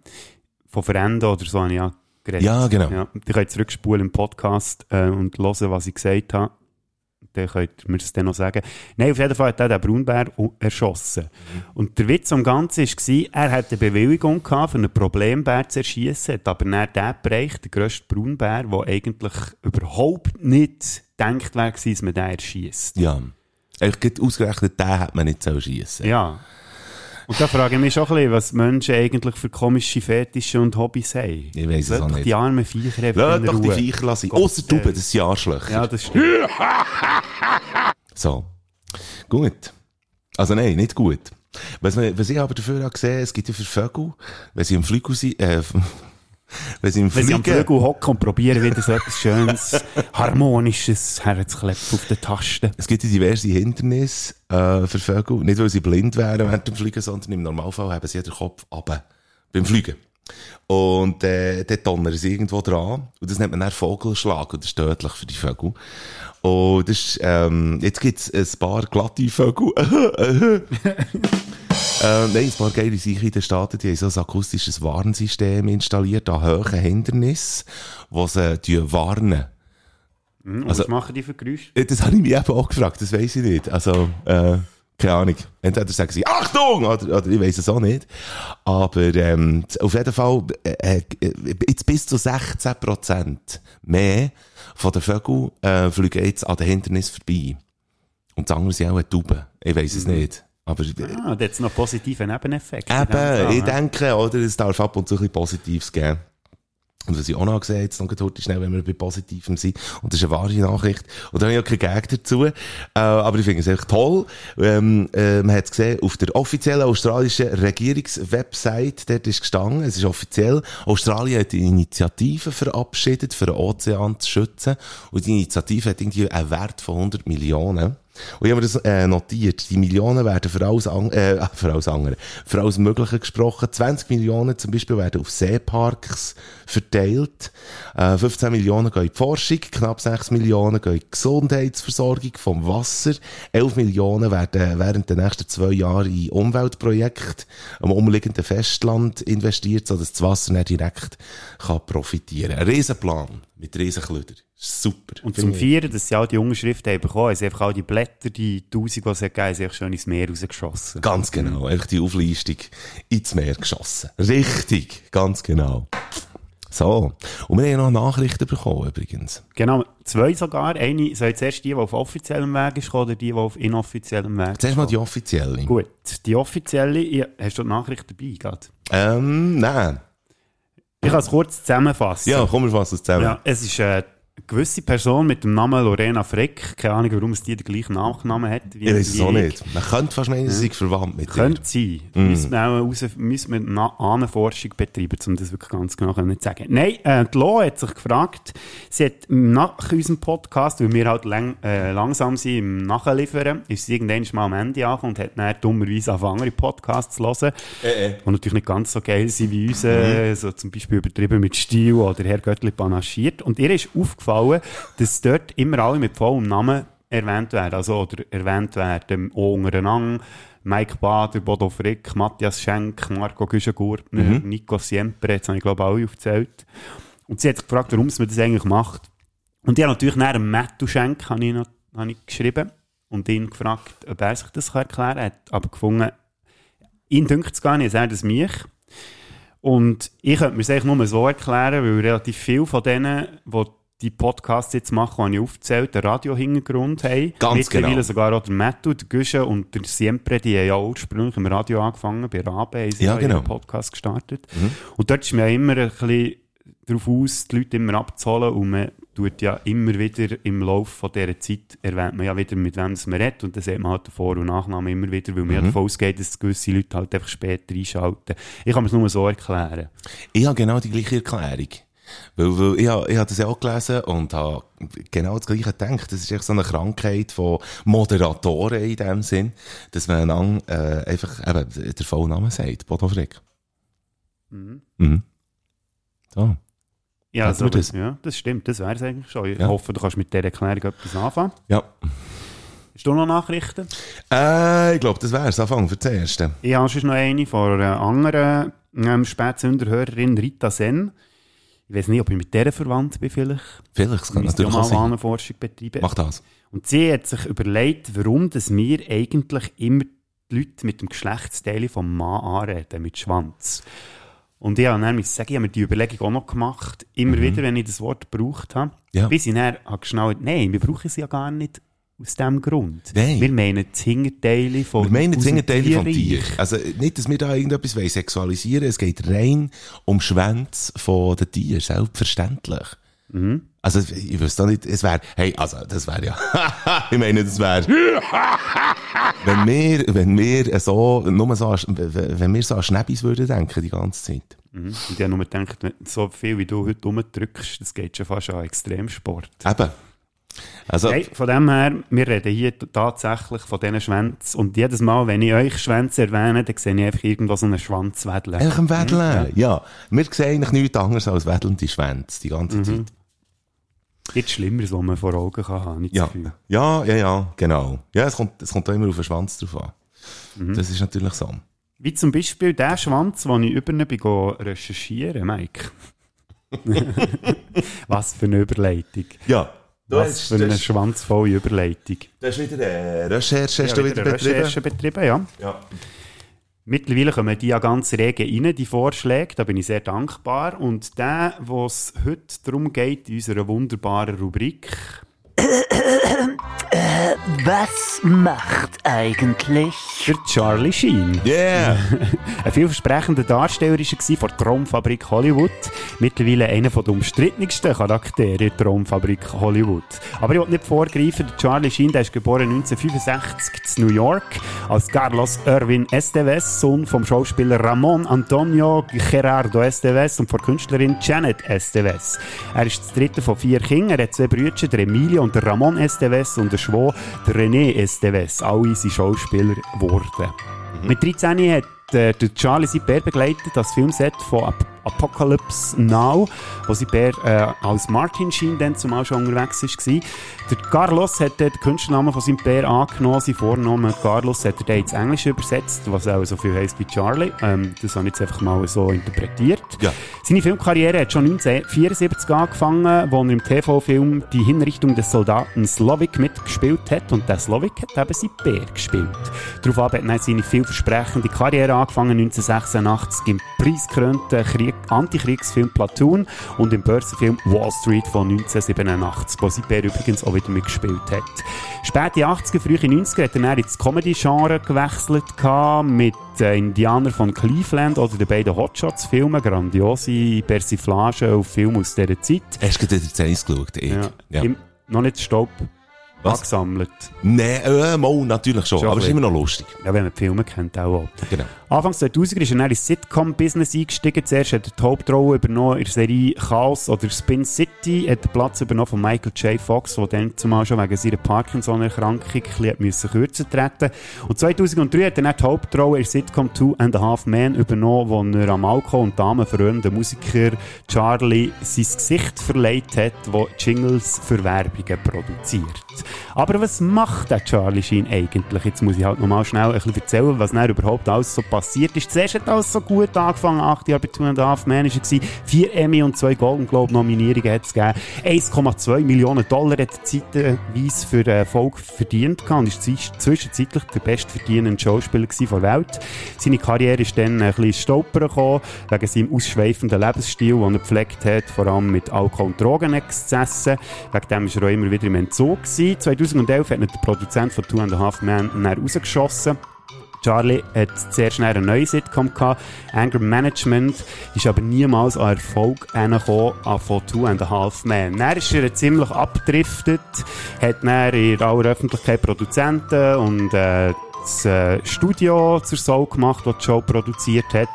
von Verenden oder so habe ich ja geredet. Ja, genau. Ja, die könnt zurückspulen im Podcast äh, und hören, was ich gesagt habe. Dann könnt ihr mir das dann noch sagen. Nein, auf jeden Fall hat er den Braunbär erschossen. Mhm. Und der Witz am Ganzen war, er hatte eine Bewilligung gehabt, für einen Problembär zu erschießen, hat aber dann den Bereich, der grösste Braunbär, der eigentlich überhaupt nicht gedacht wäre, dass man den erschießt. Ja. Eigentlich ausgerechnet, den hat man nicht so schiessen. Ja. Und da frage ich mich schon ein bisschen, was Menschen eigentlich für komische Fetische und Hobbys haben. Ich weiss es auch nicht. die armen Viecher einfach Lass doch die. Viecher lassen. Ausser du, das sind Arschlöcher. Ja, das stimmt. So. Gut. Also nein, nicht gut. Was, man, was ich aber dafür habe gesehen, es gibt ja für Vögel, wenn sie im Flügel sind, äh, wenn sie im Wenn sie am Fliegen, Flügel hocken und probieren, wieder so etwas Schönes, Harmonisches herzuklepfen auf den Tasten. es gibt ja diverse Hindernisse äh, für Vögel. Nicht, weil sie blind wären während dem Fliegen, sondern im Normalfall haben sie den Kopf runter beim Fliegen. Und äh, dort donnern sie irgendwo dran. Und das nennt man dann Vogelschlag. Und das ist tödlich für die Vögel. Und das ist, ähm, jetzt gibt's ein paar glatte Vögel. Äh, nein, ein paar geile Sachen in den Staaten, die haben so ein akustisches Warnsystem installiert an hohen Hindernissen, wo sie die warnen. Hm, Also- was machen die für Geräusche? Äh, Das habe ich mich eben auch gefragt, das weiß ich nicht. Also, äh, keine Ahnung. Entweder sagen sie Achtung! Oder, oder ich weiß es auch nicht. Aber ähm, auf jeden Fall, äh, äh, jetzt bis zu 16% mehr von den Vögeln äh, fliegen jetzt an den Hindernissen vorbei. Und das andere sind auch Tauben. Ich weiß es nicht. Aber äh, Ah, da hat es noch positiven dem Eben, ich denke, oder, es darf ab und zu ein bisschen Positives geben. Und was ich auch noch gesehen habe, jetzt noch heute schnell, wenn wir bei Positivem sind, und das ist eine wahre Nachricht, und da habe ich auch keinen Gag dazu, äh, aber ich finde es echt toll. Ähm, äh, man hat es gesehen, auf der offiziellen australischen Regierungswebsite, dort ist gestanden, es ist offiziell, Australien hat eine Initiative verabschiedet, für den Ozean zu schützen, und die Initiative hat irgendwie einen Wert von 100 Millionen. Und ich habe mir das äh, notiert. Die Millionen werden für alles, an, äh, für alles andere, für alles Mögliche gesprochen. 20 Millionen zum Beispiel werden auf Seeparks verteilt. Äh, 15 Millionen gehen in die Forschung, knapp 6 Millionen gehen in die Gesundheitsversorgung vom Wasser. 11 Millionen werden während der nächsten zwei Jahre in Umweltprojekte am umliegenden Festland investiert, sodass das Wasser nicht direkt kann profitieren. Ein Riesenplan mit Riesenklöder. Super. Und zum Vieren, dass sie all die Unterschriften haben bekommen, haben sie einfach all die Blätter, die Tausend, die es gegeben hat, einfach schon ins Meer rausgeschossen. Ganz genau, einfach die Auflistung ins Meer geschossen. Richtig, ganz genau. So, und wir haben noch Nachrichten bekommen übrigens. Genau, zwei sogar. Eine, so jetzt erst die, die auf offiziellem Weg ist, oder die, die auf inoffiziellem Weg Zuerst mal die offizielle. Gut, die offizielle, ja, hast du die Nachricht dabei gerade? Ähm, nein. Ich kann es kurz zusammenfassen. Ja, komm, wir fassen es zusammen. Ja, es ist äh, eine gewisse Person mit dem Namen Lorena Frick. Keine Ahnung, warum es die den gleichen Nachnamen hat. Wie, ich weiß es auch ich. nicht. Man könnte fast meinen, sie sei verwandt mit. Könnte sein. Mm. Müssen wir auch raus, müssen wir Ahnenforschung betreiben, um das wirklich ganz genau können zu sagen. Nein, äh, die Lo hat sich gefragt, sie hat nach unserem Podcast, weil wir halt lang, äh, langsam sind im Nachliefern, ist sie irgendwann mal am Ende angekommen und hat dann dummerweise auf andere Podcasts zu hören, Äh, die natürlich nicht ganz so geil sind wie unsere, Mhm. so zum Beispiel übertrieben mit Stil oder Herr Göttli panaschiert. Und ihr ist aufgefallen, dass dort immer alle mit vollem Namen erwähnt werden, also oder erwähnt werden, auch untereinander. Mike Bader, Bodo Frick, Matthias Schenk, Marco Güschengurtner, Mhm. Nico Siempre, jetzt habe ich glaube ich alle aufgezählt. Und sie hat sich gefragt, warum man das eigentlich macht. Und ich habe natürlich nach dem Matthew Schenk habe ich, noch, habe ich geschrieben und ihn gefragt, ob er sich das erklären kann. Er hat aber gefunden, ihn dünkt es gar nicht, er sagt es mich. Und ich könnte mir es eigentlich nur so erklären, weil relativ viele von denen, die die Podcasts jetzt machen, die ich aufgezählt, einen Radio-Hintergrund haben. Ganz Mittlerweile genau. sogar auch der Mattu, der Güsche und der Siempre, die haben ja ursprünglich im Radio angefangen, bei Rabe haben sie Ja, genau. ihren Podcast gestartet. Und dort ist man ja immer ein bisschen darauf aus, die Leute immer abzuholen und man tut ja immer wieder im Laufe von dieser Zeit, erwähnt man ja wieder, mit wem man redet und dann sieht man halt den Vor- und Nachnamen immer wieder, weil man ja davon ausgeht, dass gewisse Leute halt einfach später einschalten. Ich kann mir es nur so erklären. Ich habe genau die gleiche Erklärung. Weil, weil ich, ich habe das ja auch gelesen und habe genau das Gleiche gedacht. Das ist echt so eine Krankheit von Moderatoren in dem Sinn, dass man einander, äh, einfach eben den vollen Namen sagt, Bodo Frick. Mhm. So. Ja, wir das, ja, das stimmt, das wäre es eigentlich schon. Ich Ja. hoffe, du kannst mit dieser Erklärung etwas anfangen. Ja. Hast du noch Nachrichten? Äh, ich glaube, das wäre es. Anfang für das Erste. Ich habe sonst noch eine von einer anderen ähm, Spätsünderhörerin, Rita Sen. Ich weiß nicht, ob ich mit der verwandt bin vielleicht. Vielleicht, das kann natürlich auch sein. Ahnenforschung betreiben. Mach das. Und sie hat sich überlegt, warum dass wir eigentlich immer die Leute mit dem Geschlechtsteil vom Mann anreden, mit Schwanz. Und ich habe dann ich habe mir die Überlegung auch noch gemacht, immer wieder, wenn ich das Wort gebraucht habe. Mhm. Ja. Bis ich dann habe geschnallt, nein, wir brauchen es ja gar nicht aus diesem Grund. Nein. Wir meinen das Hinterteil von Wir meinen das aus dem Hinterteil vom Tier. Also nicht, dass wir da irgendetwas wollen sexualisieren Es geht rein um Schwänze von den Tieren. Selbstverständlich. Mhm. Also ich wüsste auch nicht, es wäre, hey, also das wäre ja, ich meine, das wäre, wenn wir, wenn wir so, nur so, an- wenn wir so an Schnäppis würden denken die ganze Zeit. Mhm. Und ich habe nur gedacht, so viel wie du heute rumdrückst, das geht schon fast an Extremsport. Eben. Also, Hey, von dem her, wir reden hier tatsächlich von diesen Schwänzen. Und jedes Mal, wenn ich euch Schwänze erwähne, dann sehe ich einfach irgendwo so einen Schwanzwedel. einfach ein Wedeln. Ja. Wir sehen eigentlich nichts anderes als wedelnde Schwänze die ganze Mhm. Zeit. Gibt Schlimmeres, was man vor Augen kann haben, Ja. ja, ja, ja, genau. Ja, es kommt, es kommt auch immer auf den Schwanz drauf an. Mhm. Das ist natürlich so. Wie zum Beispiel der Schwanz, den ich über ihn recherchieren, Mike. Was für eine Überleitung. Ja. Du Was hast, für eine schwanzvolle Überleitung. du hast wieder eine Recherche hast Ja, du wieder eine betrieben. Recherche betrieben, ja. Ja. Mittlerweile kommen die ja ganz rege rein, die Vorschläge. Da bin ich sehr dankbar. Und der, wo es heute darum geht, in unserer wunderbaren Rubrik, Was macht eigentlich? der Charlie Sheen. Yeah! Ein vielversprechender Darsteller war er von der Traumfabrik Hollywood. Mittlerweile einer der umstrittensten Charaktere in der Traumfabrik Hollywood. Aber ich will nicht vorgreifen, der Charlie Sheen der ist geboren 1965 in New York als Carlos Irwin Esteves, Sohn vom Schauspieler Ramon Antonio Gerardo Esteves und von der Künstlerin Janet Esteves. Er ist das dritte von vier Kindern, er hat zwei Brüder, der Emilio und der Ramon Esteves und der Schwo, der René Esteves. Alle sind Schauspieler geworden. Mit 13 hat äh, der Charlie sein Bär begleitet, das Filmset von Ap Apocalypse Now, wo sein Bär äh, als Martin Sheen dann zumal schon unterwegs war. Der Carlos hat den Künstlernamen von seinem Bär angenommen, sein Vornamen Carlos hat er dann ins Englische übersetzt, was auch so viel heisst wie Charlie. Ähm, das habe ich jetzt einfach mal so interpretiert. Ja. Seine Filmkarriere hat schon 1974 angefangen, wo er im TV-Film Die Hinrichtung des Soldaten Slovik mitgespielt hat. Und der Slovik hat eben sein Bär gespielt. Daraufhin hat er seine vielversprechende Karriere angefangen, 1986 im preisgekrönten Krieg Antikriegsfilm Platoon und im Börsenfilm Wall Street von 1987, wo Bär übrigens auch wieder mitgespielt hat. Späte 80er, frühe 90er hat er dann ins Comedy-Genre gewechselt mit äh, Indianer von Cleveland oder den beiden Hotshots-Filmen, grandiose Persiflagen auf Filme aus dieser Zeit. Hast du gerade den Eis geschaut? Ich. Ja. Ja. Im, noch nicht Staub Was? angesammelt. Nein, äh, mal, natürlich schon. Schon aber es ist immer noch lustig. Ja, wenn man die Filme kennt, auch. auch. Genau. Anfangs 2000 ist er dann ins Sitcom-Business eingestiegen. Zuerst hat er die Hauptrolle übernommen in der Serie Chaos oder Spin City, hat den Platz übernommen von Michael J. Fox, der dann zumal schon wegen seiner Parkinson-Erkrankung ein bisschen kürzer treten Und 2003 hat er dann die Hauptrolle in der Sitcom Two and a Half Men übernommen, wo er am Alkohol- und damenverröhnenden Musiker Charlie sein Gesicht verleiht hat, der Jingles für Werbungen produziert. Aber was macht der Charlie Sheen eigentlich? Jetzt muss ich halt nochmal schnell ein bisschen erzählen, was dann überhaupt alles so passiert ist. Zuerst hat alles so gut angefangen, acht Jahre bei Two and a Half Men war er, vier Emmy und zwei Golden Globe Nominierungen hat es gegeben, 1,2 Millionen Dollar hat zeitweise für den Erfolg verdient und ist zwisch- zwischenzeitlich der bestverdienende Schauspieler der Welt. Seine Karriere ist dann ein bisschen Stolpern gekommen, wegen seinem ausschweifenden Lebensstil, den er gepflegt hat, vor allem mit Alkohol- und Drogenexzessen. Wegen dem war er auch immer wieder im Entzug gewesen. 2011 hat der Produzent von Two and a Half Men rausgeschossen. Charlie hat zuerst schnell eine neue Sitcom gehabt, Anger Management, ist aber niemals an Erfolg hergekommen an von Two and a Half Men. Dann ist er ziemlich abgedriftet, hat dann in aller Öffentlichkeit Produzenten und äh, das äh, Studio zur Show gemacht, das die Show produziert hat.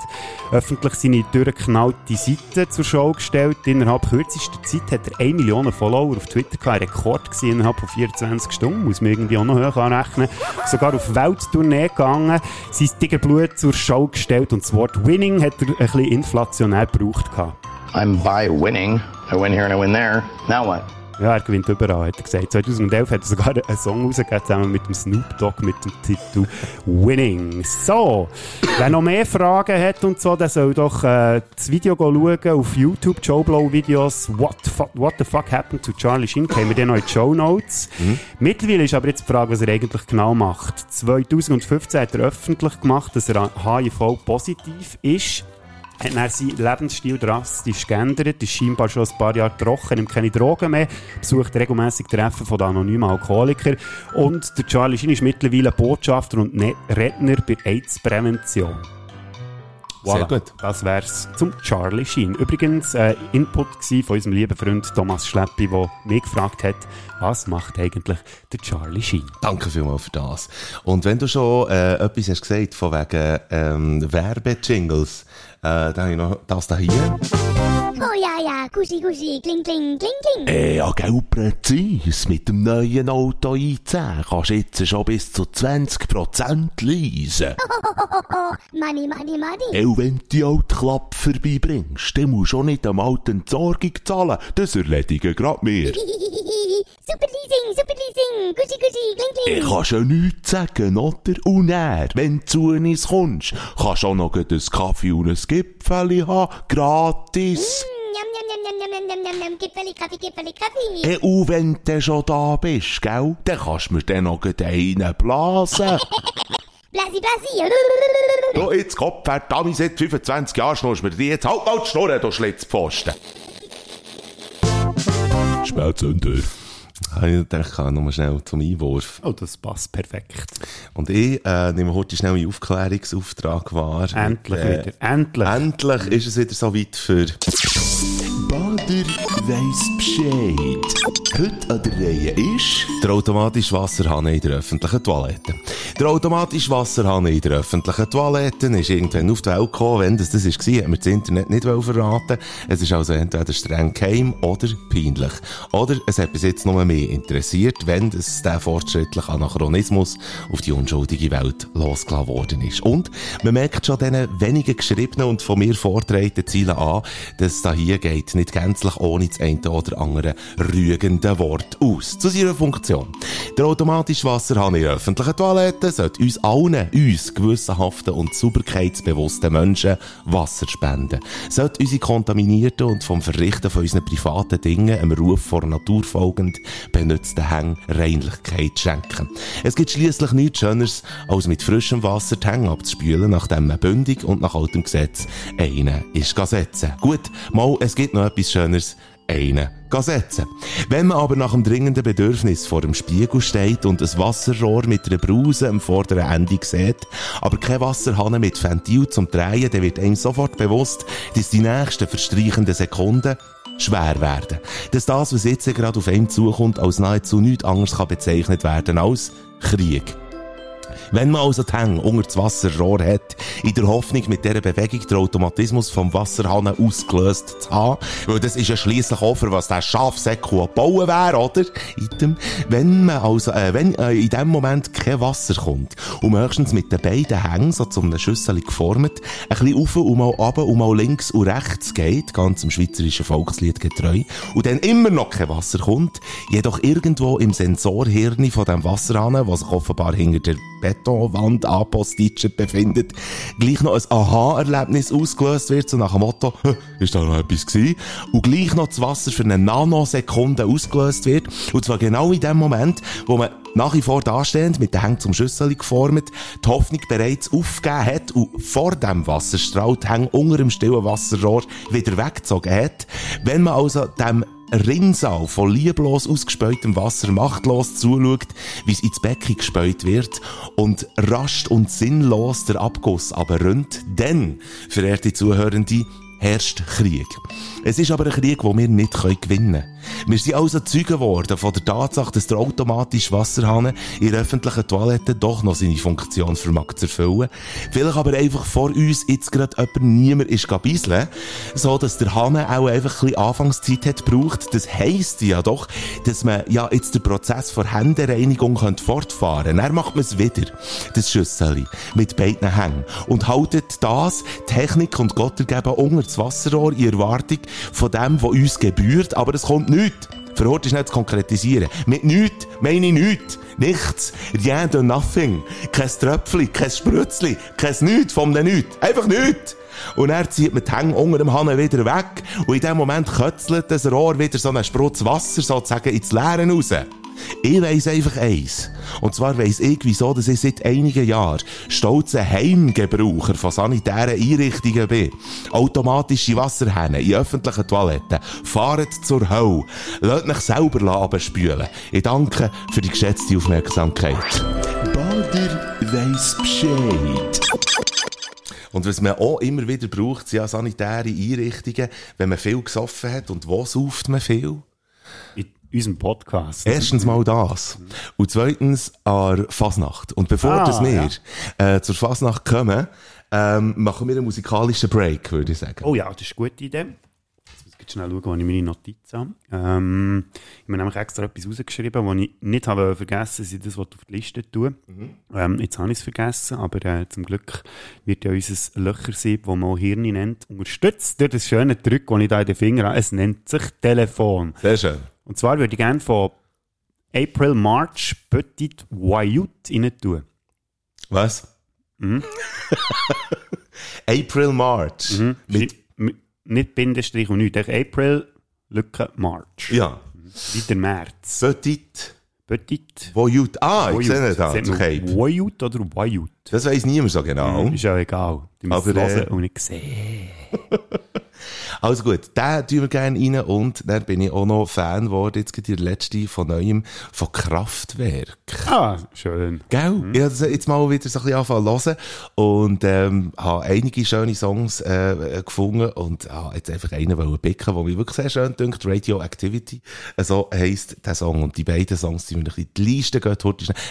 Öffentlich seine durchgeknallte Seite zur Show gestellt. Innerhalb kürzester Zeit hat er 1 Million Follower auf Twitter gehabt. Ein Rekord gewesen innerhalb von 24 Stunden. Muss man irgendwie auch noch hoch anrechnen. Sogar auf Welttournee gegangen. Sein Tigerblut zur Show gestellt und das Wort Winning hat er ein bisschen inflationär gebraucht gehabt. I'm by winning. I win here and I win there. Now what? Ja, er gewinnt überall, hat er gesagt. 2011 hat er sogar einen Song rausgegeben, zusammen mit dem Snoop Dogg, mit dem Titel Winning. So, wer noch mehr Fragen hat und so, der soll doch äh, das Video schauen auf YouTube, Joe Blow Videos, What, What the fuck happened to Charlie Sheen, haben wir dann noch in die Show Notes. Mittlerweile ist aber jetzt die Frage, was er eigentlich genau macht. 2015 hat er öffentlich gemacht, dass er HIV-positiv ist hat dann seinen Lebensstil drastisch geändert, ist scheinbar schon ein paar Jahre trocken, nimmt keine Drogen mehr, besucht regelmäßig Treffen von anonymen Alkoholikern und der Charlie Sheen ist mittlerweile Botschafter und Ne- Redner bei AIDS-Prävention. Sehr gut. Das wär's zum Charlie Sheen. Übrigens, äh, Input von unserem lieben Freund Thomas Schleppi, der mich gefragt hat, was macht eigentlich der Charlie Sheen? Danke vielmals für das. Und wenn du schon äh, etwas hast gesagt von wegen ähm, Werbejingles, äh, dann habe ich noch das da hier. Oh ja, ja, Kussi, Kussi, kling, kling, kling, kling. Äh, ja, gell, präzis. Mit dem neuen Auto i10 kannst du jetzt schon bis zu 20% leisen. Oh, Money, money, money. Auch wenn du die alte Klappe vorbeibringst, dann musst du auch nicht am alten Entsorgung zahlen. Das erledigen grad wir. super Leasing, super Leasing. Kussi, Kussi, kling, kling. Ich kannst ja nichts sagen, oder? Und er, wenn du zu uns kommst, kannst du auch noch einen Kaffee und ein Gipfeli haben. Gratis. Njam. Gipfeli, Kaffee, Gipfeli, Kaffee. Äh, und wenn du schon da bist, gell, dann kannst du mir dann noch einen blasen. Blasi, Blasi. Du, jetzt Kopf, verdammt, seit 25 Jahren schnurst mir die jetzt halt mal die Schnurren, du Schlitzpfosten. Spätzünder. Habe ich gedacht, ich kann nochmal schnell zum Einwurf. Oh, das passt perfekt. Und ich äh, nehme heute schnell einen Aufklärungsauftrag wahr. Endlich Äh, wieder. Endlich. Endlich ist es wieder so weit für... Bader weiss Bescheid. Heute an der Reihe ist... Der automatische Wasserhahn in der öffentlichen Toilette. Der automatische Wasserhahn in der öffentlichen Toilette ist irgendwann auf die Welt gekommen. Wenn das das war, hat mir das Internet nicht verraten Es ist also entweder streng geheim oder peinlich. Oder es hat bis jetzt nur mehr interessiert, wenn es der fortschrittliche Anachronismus auf die unschuldige Welt losgelassen worden ist. Und man merkt schon diesen wenigen geschriebenen und von mir vorgetragenen Zielen an, dass es da hier geht nicht gänzlich ohne das eine oder andere rügende Wort aus. Zu seiner Funktion. Der automatische Wasserhahn in öffentlichen Toilette sollte uns allen, uns gewissenhaften und sauberkeitsbewussten Menschen Wasser spenden. Sollte unsere kontaminierten und vom Verrichten von unseren privaten Dingen einem Ruf vor Natur folgend benutzten Hängen Reinlichkeit schenken. Es gibt schließlich nichts Schöneres, als mit frischem Wasser die Hänge abzuspülen, nachdem man bündig und nach altem Gesetz einen ist setzen. Gut, mal, es gibt noch etwas Schöneres, einen setzen. Wenn man aber nach dem dringenden Bedürfnis vor dem Spiegel steht und ein Wasserrohr mit einer Brause am vorderen Ende sieht, aber kein Wasserhahn mit Ventil zum Drehen, dann wird einem sofort bewusst, dass die nächsten verstreichenden Sekunden schwer werden. Dass das, was jetzt gerade auf einem zukommt, als nahezu nichts anderes kann bezeichnet werden als Krieg. Wenn man also die Hänge unter das Wasserrohr hat, in der Hoffnung, mit dieser Bewegung den Automatismus vom Wasserhahn ausgelöst zu haben, weil das ist ja schliesslich auch für was der Schafsäckel bauen wäre, oder? Item. Wenn man also, äh, wenn äh, in dem Moment kein Wasser kommt und man höchstens mit den beiden Hängen so zu einem Schüssel geformt, ein bisschen rauf und mal runter und mal links und rechts geht, ganz im schweizerischen Volkslied getreu, und dann immer noch kein Wasser kommt, jedoch irgendwo im Sensorhirn von dem Wasserhahn, was sich offenbar hinter der Betonwand anpostitscht befindet, gleich noch ein Aha-Erlebnis ausgelöst wird, so nach dem Motto, «Hä, ist da noch etwas gewesen? Und gleich noch das Wasser für eine Nanosekunde ausgelöst wird. Und zwar genau in dem Moment, wo man nach wie vor dastehend, mit den Hängen zum Schüssel geformt, die Hoffnung bereits aufgegeben hat und vor dem Wasserstrahl die Hänge unter dem stillen Wasserrohr wieder weggezogen hat. Wenn man also dem Rinnsal von lieblos ausgespeutem Wasser machtlos zuschaut, wie es ins Becken gespeut wird und rasch und sinnlos der Abguss aber rinnt, dann, verehrte Zuhörende, herrscht Krieg. Es ist aber ein Krieg, den wir nicht gewinnen können. Wir sind also Zeugen geworden von der Tatsache, dass der automatische Wasserhahn in öffentlichen Toiletten doch noch seine Funktion vermag zu erfüllen. Vielleicht aber einfach vor uns jetzt gerade jemand niemand ist gebieseln, so dass der Hahn auch einfach ein bisschen Anfangszeit hat gebraucht. Das heisst ja doch, dass man ja jetzt den Prozess vor Händereinigung könnte fortfahren. Dann macht man es wieder, das Schüsseli, mit beiden Hängen. Und haltet das, Technik und Gott ergeben unter das Wasserrohr in Erwartung von dem, was uns gebührt, aber es kommt nichts. Verhort ist nicht zu konkretisieren. Mit nichts meine ich nichts. Nichts. Rien de nothing. Kein Tröpfli, kein Sprützli, kein nichts vom de nichts. Einfach nichts. Und er zieht mit Hängen unter dem Hahn wieder weg. Und in dem Moment kötzelt das Rohr wieder so einen Sprutz Wasser sozusagen ins Leere raus. Ich weiss einfach eins. Und zwar weiss ich, wieso, dass ich seit einigen Jahren stolzer Heimgebraucher von sanitären Einrichtungen bin. Automatische Wasserhähne in öffentlichen Toiletten. Fahrt zur Hölle. Lasst euch selber abspülen. Ich danke für die geschätzte Aufmerksamkeit. Balder weiss Bescheid. Und was man auch immer wieder braucht, sind ja sanitäre Einrichtungen, wenn man viel gesoffen hat. Und wo sauft man viel? In unserem Podcast. Erstens mal das. Und zweitens an Fasnacht. Und bevor Ah, das wir äh, zur Fasnacht kommen, ähm, machen wir einen musikalischen Break, würde ich sagen. Oh ja, das ist eine gute Idee. Jetzt muss ich schnell schauen, wo ich meine Notizen habe. Ähm, ich habe nämlich extra etwas rausgeschrieben, das ich nicht habe vergessen ich das auf die Liste tue. Ähm, jetzt habe ich es vergessen, aber äh, zum Glück wird ja unser Löchersieb, das man auch Hirn nennt, unterstützt durch das schöne Drück, das ich da in den Finger habe. Es nennt sich Telefon. Sehr schön. Und zwar würde ich gerne von April March Petit Wayut rein tun. Was? April March. Mit, Mit, nicht Bindestrich und nichts. April, Lücke, March. ja. Wie der März. Petit. Petit. Wo Jut. Ah, ich sehe das. Okay. Wayut oder Wayut? Das weiss niemand so genau. Ist ja egal. Die müssen Aber, äh, hören und nicht sehen. Also gut, den tun wir gerne rein und dann bin ich auch noch Fan geworden, jetzt der letzte von neuem, von Kraftwerk. Ah, schön. Gell? Ich habe jetzt mal wieder so ein bisschen angefangen zu hören und ähm, habe einige schöne Songs äh, gefunden und habe jetzt einfach einen wollen picken, der mich wirklich sehr schön dünkt, Radioactivity, äh, so heisst der Song und die beiden Songs, die mir ein bisschen die Liste gehen,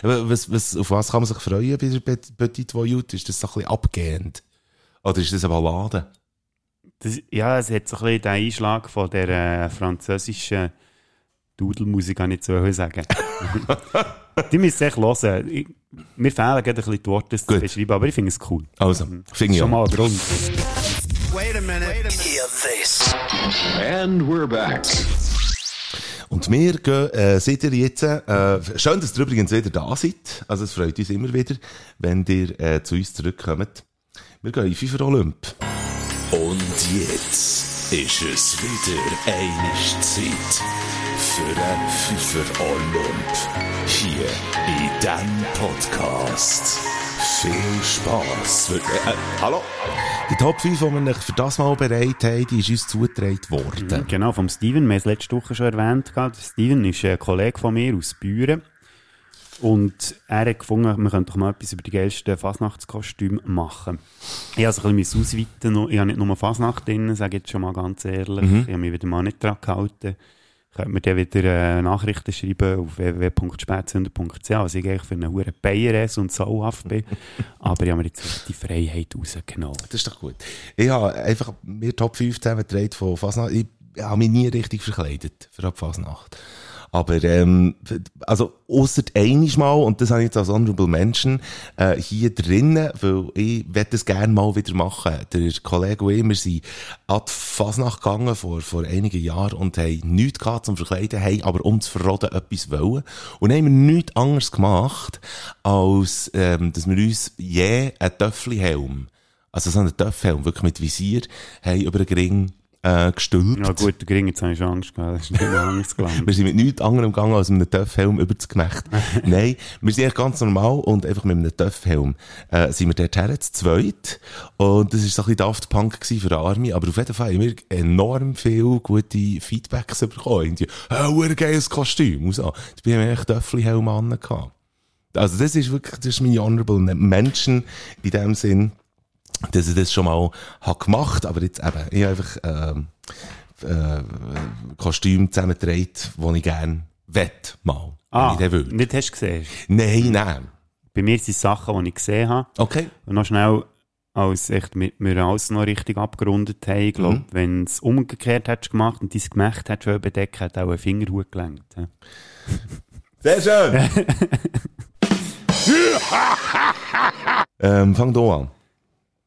Was, was, auf was kann man sich freuen bei der Petit- Petit Voyou? Ist das so ein bisschen abgehend? Oder ist das eine Ballade? Das, ja, es hat so ein bisschen den Einschlag von der äh, französischen Dudelmusik, kann ich so sagen. die müssen echt hören. Ich, mir fehlen gerade ein bisschen die Worte, das zu beschreiben, aber ich finde es cool. Also, finde ich Schon mal ein Grund. And we're back. Und wir gehen, äh, seid ihr jetzt, äh, schön, dass ihr übrigens wieder da seid. Also es freut uns immer wieder, wenn ihr äh, zu uns zurückkommt. Wir gehen in FIFA Olymp. Und jetzt ist es wieder eine Zeit für ein Pfeifer Olymp. Hier in diesem Podcast. Viel Spass. Äh, hallo? Die Top 5, die wir euch für das Mal bereit haben, die ist uns zugetragen worden. Genau, vom Steven. Wir haben es letzte Woche schon erwähnt. Steven ist ein Kollege von mir aus Büren. Und er hat gefunden, wir könnten doch mal etwas über die geilsten Fasnachtskostüme machen. Ich habe es ein bisschen ausweiten. Ich habe nicht nur Fasnacht drin, sage ich jetzt schon mal ganz ehrlich. Ich habe mich wieder mal nicht dran gehalten. Könnt mir dann wieder äh, Nachrichten schreiben auf www.spätzünder.ch, was ich eigentlich für einen hohen Bayern und sauhaft bin. Aber ich habe mir jetzt die Freiheit rausgenommen. Das ist doch gut. Ich habe einfach mir Top 5 zusammengetragen von Fasnacht. Ich habe mich nie richtig verkleidet für die Fasnacht. Aber, ähm, also, ausser einiges Mal, und das habe ich jetzt als Honorable Mention, äh, hier drinnen, weil ich werde das gerne mal wieder machen. Der Kollege und ich, wir sind an die Fasnacht gegangen vor, vor einigen Jahren und haben nichts gehabt zum Verkleiden, haben aber um zu verroden etwas wollen. Und haben wir nichts anderes gemacht, als, ähm, dass wir uns je einen Töffli-Helm, also so einen Töpfhelm, wirklich mit Visier, haben über den Ring, äh, gestülpt. Ja gut, der Gring, jetzt habe ich schon Angst gehabt. Das ist nicht Angst gelandet. Wir sind mit nichts anderem gegangen als mit einem Töffhelm über das Gemächt. Nein, wir sind echt ganz normal und einfach mit einem Töffhelm äh, sind wir dort her, zu zweit. Und das war so ein bisschen Daft Punk für die Army. Aber auf jeden Fall haben wir enorm viel gute Feedbacks bekommen. Irgendwie, oh, ein geiles Kostüm. Und so. Jetzt bin ich echt Töffli-Helm an. Also das ist wirklich, das ist meine Honorable Menschen in dem Sinn, dass ich das schon mal habe gemacht, aber jetzt eben, ich habe einfach, ähm, äh, Kostüm zusammenträgt, das ich gerne wett mal. Ah, ich den nicht hast du gesehen. Nein, nein. Bei mir sind es Sachen, die ich gesehen habe. Okay. Und noch schnell, als echt mit wir alles noch richtig abgerundet haben, ich glaube, Mhm. wenn es umgekehrt hättest gemacht und dein Gemächt hättest schon bedecken, hätte auch ein Fingerhut gelenkt. Ja. Sehr schön. ähm, fang du an.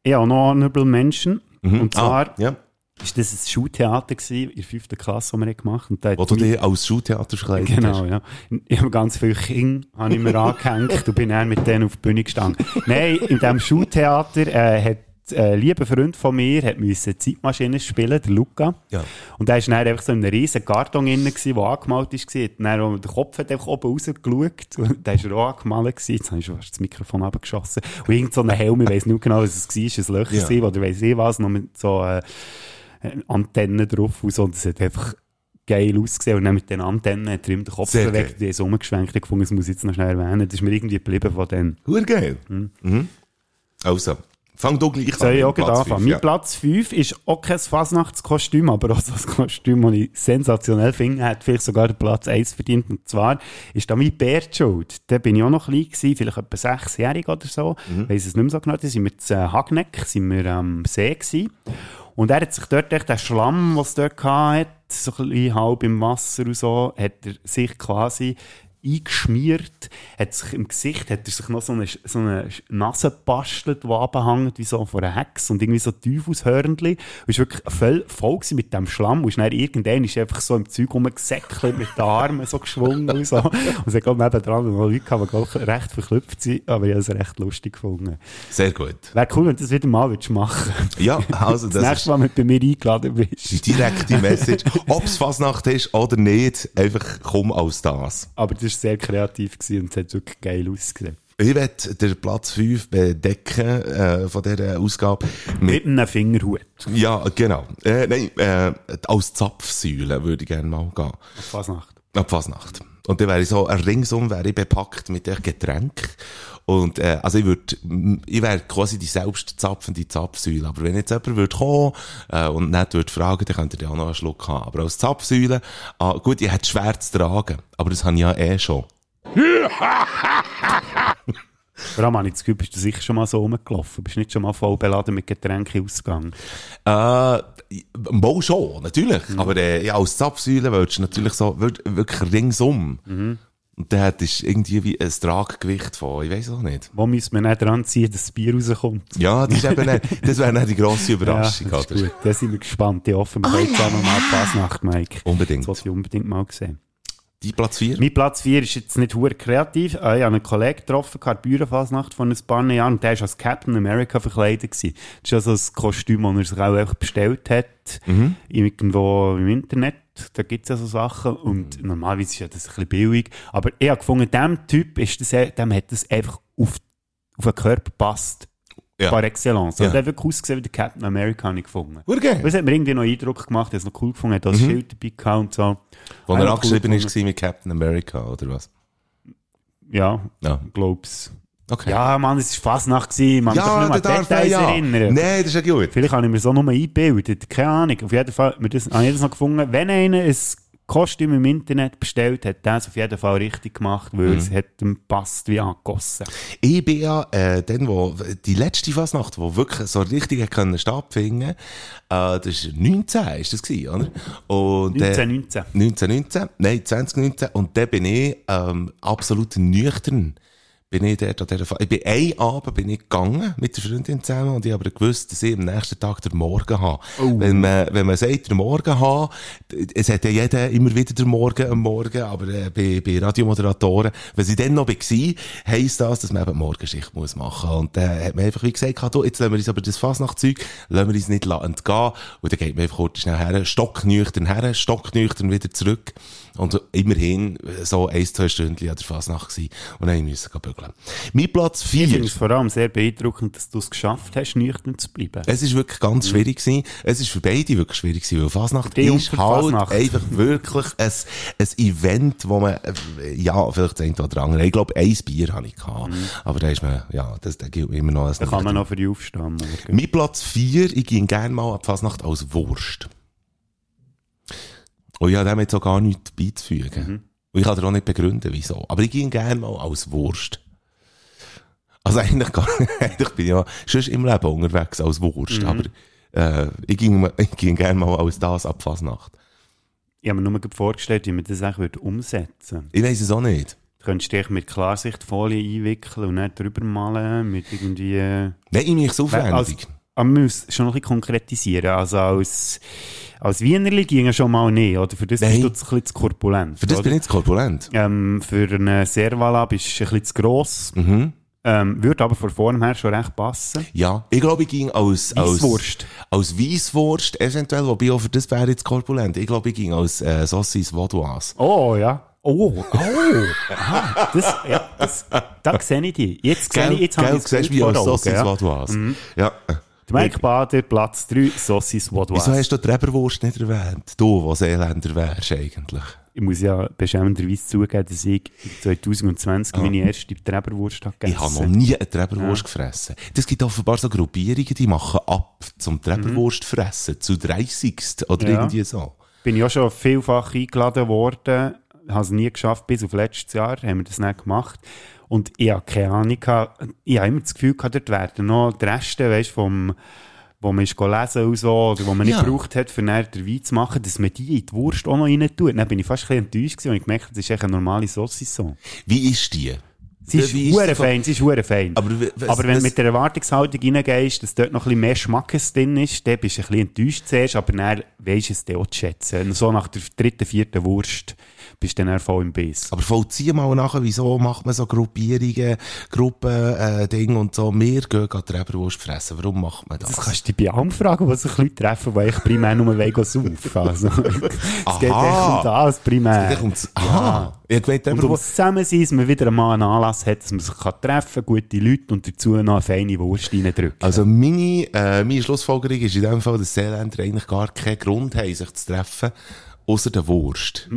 Ich habe noch Honorable Menschen. Und zwar Ah, ja. ist das ein Schultheater gewesen, in der fünften Klasse, das wir gemacht haben. Wo du mein- dich als Schultheater verkleidet Genau, ja. Ich habe ganz viele Kinder habe ich mir angehängt und bin dann mit denen auf die Bühne gestanden. Nein, in diesem Schultheater äh, hat ein lieber Freund von mir hat müssen Zeitmaschine spielen, der Luca. Ja. Und der war dann einfach so in einem riesen Karton drin, der angemalt war. Hat dann der Kopf hat einfach oben rausgeschaut. Und der war auch angemalt. Gewesen. Jetzt habe ich schon fast das Mikrofon abgeschossen. Und irgend so ein Helm, ich weiss nicht genau, was es war, ein Löcher Ja. oder weiss ich was, noch mit so äh, Antennen drauf und so. Und das hat einfach geil ausgesehen. Und dann mit den Antennen hat er ihm den Kopf geil. die ist umgeschwenkt. Ich gefunden, das muss ich jetzt noch schnell erwähnen. Das ist mir irgendwie geblieben von denen. Hure geil. Mhm. Also, fang du gleich Soll ich an. auch gleich Platz anfangen? fünf, Mein ja. Platz 5 ist auch kein Fasnachtskostüm, aber auch so ein Kostüm, das ich sensationell finde, hat vielleicht sogar den Platz 1 verdient. Und zwar ist da mein Bär die schuld. Da bin ich auch noch klein gewesen, vielleicht etwa sechsjährig oder so. Mhm. Weiss es nicht mehr so genau. Da sind wir zu Hagneck, sind wir am See gewesen. Und er hat sich dort echt, den Schlamm, den es dort hatte, so ein bisschen halb im Wasser und so, hat er sich quasi eingeschmiert, hat sich im Gesicht, hat er sich noch so eine, so eine Nase gebastelt, die runterhängt, wie so von einer Hex und irgendwie so Teufelshörnchen. Und ist wirklich voll, voll mit dem Schlamm. Und dann irgendwann ist einfach so im Zeug rumgesäckelt, mit den Armen so geschwungen und so. Und es hat gerade nebendran noch Leute gehabt, die recht verklüpft sind, aber ich habe es recht lustig gefunden. Sehr gut. Wäre cool, wenn du das wieder mal würdest machen Ja, also Das, das nächste Mal, wenn du bei mir eingeladen bist. die direkte Message. Ob es Fasnacht ist oder nicht, einfach komm als das. Aber das war sehr kreativ gewesen und es hat wirklich geil ausgesehen. Ich werde den Platz 5 bedecken äh, von dieser Ausgabe mit Mit einem Fingerhut. Ja, genau. Äh, nein, äh, als Zapfsäule würde ich gerne mal gehen. Auf Fasnacht. Ab Fasnacht. Und dann wäre ich so, ringsum wäre ich bepackt mit dem Getränk. Und, äh, also ich würde, ich wäre quasi die selbst zapfende Zapfsäule. Aber wenn jetzt jemand würde kommen, äh, und nicht würde fragen, dann könnte ihr ja auch noch einen Schluck haben. Aber als Zapfsäule, ah, gut, ich hätte schwer zu tragen. Aber das habe ich ja eh schon. Ich das Gefühl, bist du sicher schon mal so rumgelaufen. Bist nicht schon mal voll beladen mit Getränken ausgegangen. Äh, mal schon, natürlich. Aber äh, ja, als Zapfsäule würdest du natürlich so wirklich ringsum. Und dann hättest du irgendwie wie ein Traggewicht von, ich weiß auch nicht. Wo müssen wir nicht dran ziehen, dass das Bier rauskommt? Ja, das, ist eben nicht, das wäre die grosse Überraschung. ja, das ist gut. Da sind wir gespannt. Ich hoffe, wir können zusammen mal die Fasnacht, Mike. Unbedingt. Das wollte ich unbedingt mal sehen. Die Platz 4? Mein Platz 4 ist jetzt nicht hure kreativ. Äh, Ich habe einen Kollegen getroffen, die Bürenfasnacht von ein paar Jahren, und der war als Captain America verkleidet. Gewesen. Das ist also ein Kostüm, das er sich auch einfach bestellt hat, irgendwo im Internet. Da gibt es ja so Sachen. Und normalerweise ist ja das ein bisschen billig. Aber ich habe gefunden, dem Typ ist das, dem hat das einfach auf, auf den Körper gepasst. Ja. Par excellence. Ja. Ja. Der hat wirklich ausgesehen wie der Captain America, habe ich gefunden. Urgeil. Das hat mir irgendwie noch Eindruck gemacht, habe es noch cool gefunden, hat das Schild dabei gehabt und so. Wo er ich cool angeschrieben gefunden. war mit Captain America, oder was? Ja, Ja. glaub's. Okay. Ja, Mann, es war Fasnacht gewesen, man kann ja sich nicht mehr an Details ja. erinnern. Nein, das ist ja gut. Vielleicht habe ich mir so nur eingebildet, keine Ahnung. Auf jeden Fall habe ich das noch gefunden, wenn einer ein Kostüm im Internet bestellt, hat es auf jeden Fall richtig gemacht, weil es hat ihm passt wie angegossen. Ich bin ja, äh, dann, wo, die letzte Fasnacht, wo wirklich so richtig können stattfinden, äh, das ist 19, ist das gewesen, oder? Und, äh, 1919. 1919, nein, 2019. Und dann bin ich, ähm, absolut nüchtern. Bin ich dort an dieser Fa Ich bin ein Abend bin ich gegangen mit der Freundin zusammen und ich habe gewusst, dass ich am nächsten Tag den Morgen habe. Wenn man, wenn man sagt, den Morgen haben, es hat ja jeder immer wieder den Morgen am Morgen, aber äh, bei, bei Radiomoderatoren, wenn sie dann noch war, heisst das, dass man eben Morgenschicht muss machen. Und dann hat man einfach wie gesagt, du, jetzt lassen wir uns aber das Fasnachtzeug, lassen wir uns nicht entgehen. Und dann geht man einfach kurz schnell her, stocknüchtern her, stocknüchtern wieder zurück. Und immerhin so ein, zwei Stunden an der Fasnacht gewesen. Und dann musste ich bügeln. Mein Platz Ich finde 4. es vor allem sehr beeindruckend, dass du es geschafft hast, nüchtern zu bleiben. Es ist wirklich ganz schwierig gewesen. Es ist für beide wirklich schwierig gewesen, weil Fasnacht ist halt Fasnacht. einfach wirklich ein, ein Event, wo man, ja, vielleicht das eine oder andere. Ich glaube, ein Bier habe ich gehabt. Aber da ist man, ja, das, das gilt immer noch als Da kann man noch für die aufstehen. Mein Platz 4, ich ging gerne mal an die Fasnacht als Wurst. Und ich habe dem jetzt auch gar nichts beizufügen. Mhm. Und ich kann dir auch nicht begründen, wieso. Aber ich gehe gerne mal als Wurst. Also eigentlich, gar, eigentlich bin ich ja schon im Leben unterwegs als Mhm. Wurst. Aber äh, ich ging, ich ging gerne mal als das ab Fasnacht. Ich habe mir nur vorgestellt, wie man das eigentlich umsetzen würde. Ich weiß es auch nicht. Du könntest dich mit Klarsichtfolie einwickeln und dann drüber malen mit irgendwie... äh, Nein, ich mich so Als, aufwendig. Aber man muss schon noch ein bisschen konkretisieren. Also als, als Wienerli ging ja schon mal nicht, oder? Für das Nein. bist du zu- ein bisschen zu korpulent. Für das oder? bin ich jetzt korpulent. ähm, Für einen Servala bist du ein bisschen zu gross. Mhm. Ähm, würde aber von vorn her schon recht passen. Ja, ich glaube, ich ging als, als, Weisswurst. als Weisswurst, eventuell, wobei auch für das wäre jetzt korpulent. Ich glaube, ich ging als, äh, Saucisse Vaudoise. Oh, ja. Oh, oh. Aha, das, ja, das, da sehe ich dich. Jetzt sehe ich, jetzt habe ich das Bild vor Augen, ja. Vaudoise. Ja. Der Mike Bader, Platz 3, Saucisse Wieso Vaudoise. hast du die Treberwurst nicht erwähnt? Du, was Seeländer wärst eigentlich. Ich muss ja beschämenderweise zugeben, dass ich 2020 meine erste Treberwurst habe gegessen Ah. Ich habe noch nie eine Treberwurst gefressen. Das gibt offenbar so Gruppierungen, die machen ab zum Treberwurst fressen, zu 30. oder Ja. irgendwie so. bin ich auch schon vielfach eingeladen worden, habe es nie geschafft, bis auf letztes Jahr haben wir das nicht gemacht. Und ich habe keine Ahnung, ich habe immer das Gefühl gehabt, dort werden noch die Reste, weißt, vom, wo man ist go lesen und so, oder wo man nicht Ja. gebraucht hat, für näher den Wein zu machen, dass man die in die Wurst auch noch rein tut. Dann bin ich fast ein bisschen enttäuscht gewesen, und ich gemerkt, das ist echt eine normale Saucisson. Wie ist die? Sie ist hure fein, sie ist hure fein. Aber was- aber wenn was- du mit der Erwartungshaltung reingehst, dass dort noch ein bisschen mehr Schmackes drin ist, dann bist du ein bisschen enttäuscht zuerst, aber dann weisst du es dann auch zu schätzen. Und so nach der dritten, vierten Wurst bist du dann voll im Biss. Aber vollzieh mal nachher, wieso macht man so Gruppierungen, Gruppen, äh, Ding und so. Wir gehen gerade Treberwurst fressen. Warum macht man das? Das kannst du dich bei allem fragen, wo sich Leute treffen, die ich primär nur gehen saufen. Also, es geht echt um das primär. Dann kommt's, aha. Ich gemeint, Und Treberwurst. ums Zusammensein, dass man wieder einmal einen Anlass hat, dass man sich kann treffen kann, gute Leute und dazu noch eine feine Wurst reindrücken. Also meine, äh, meine Schlussfolgerung ist in dem Fall, dass Seeländer eigentlich gar keinen Grund haben, sich zu treffen, außer der Wurst.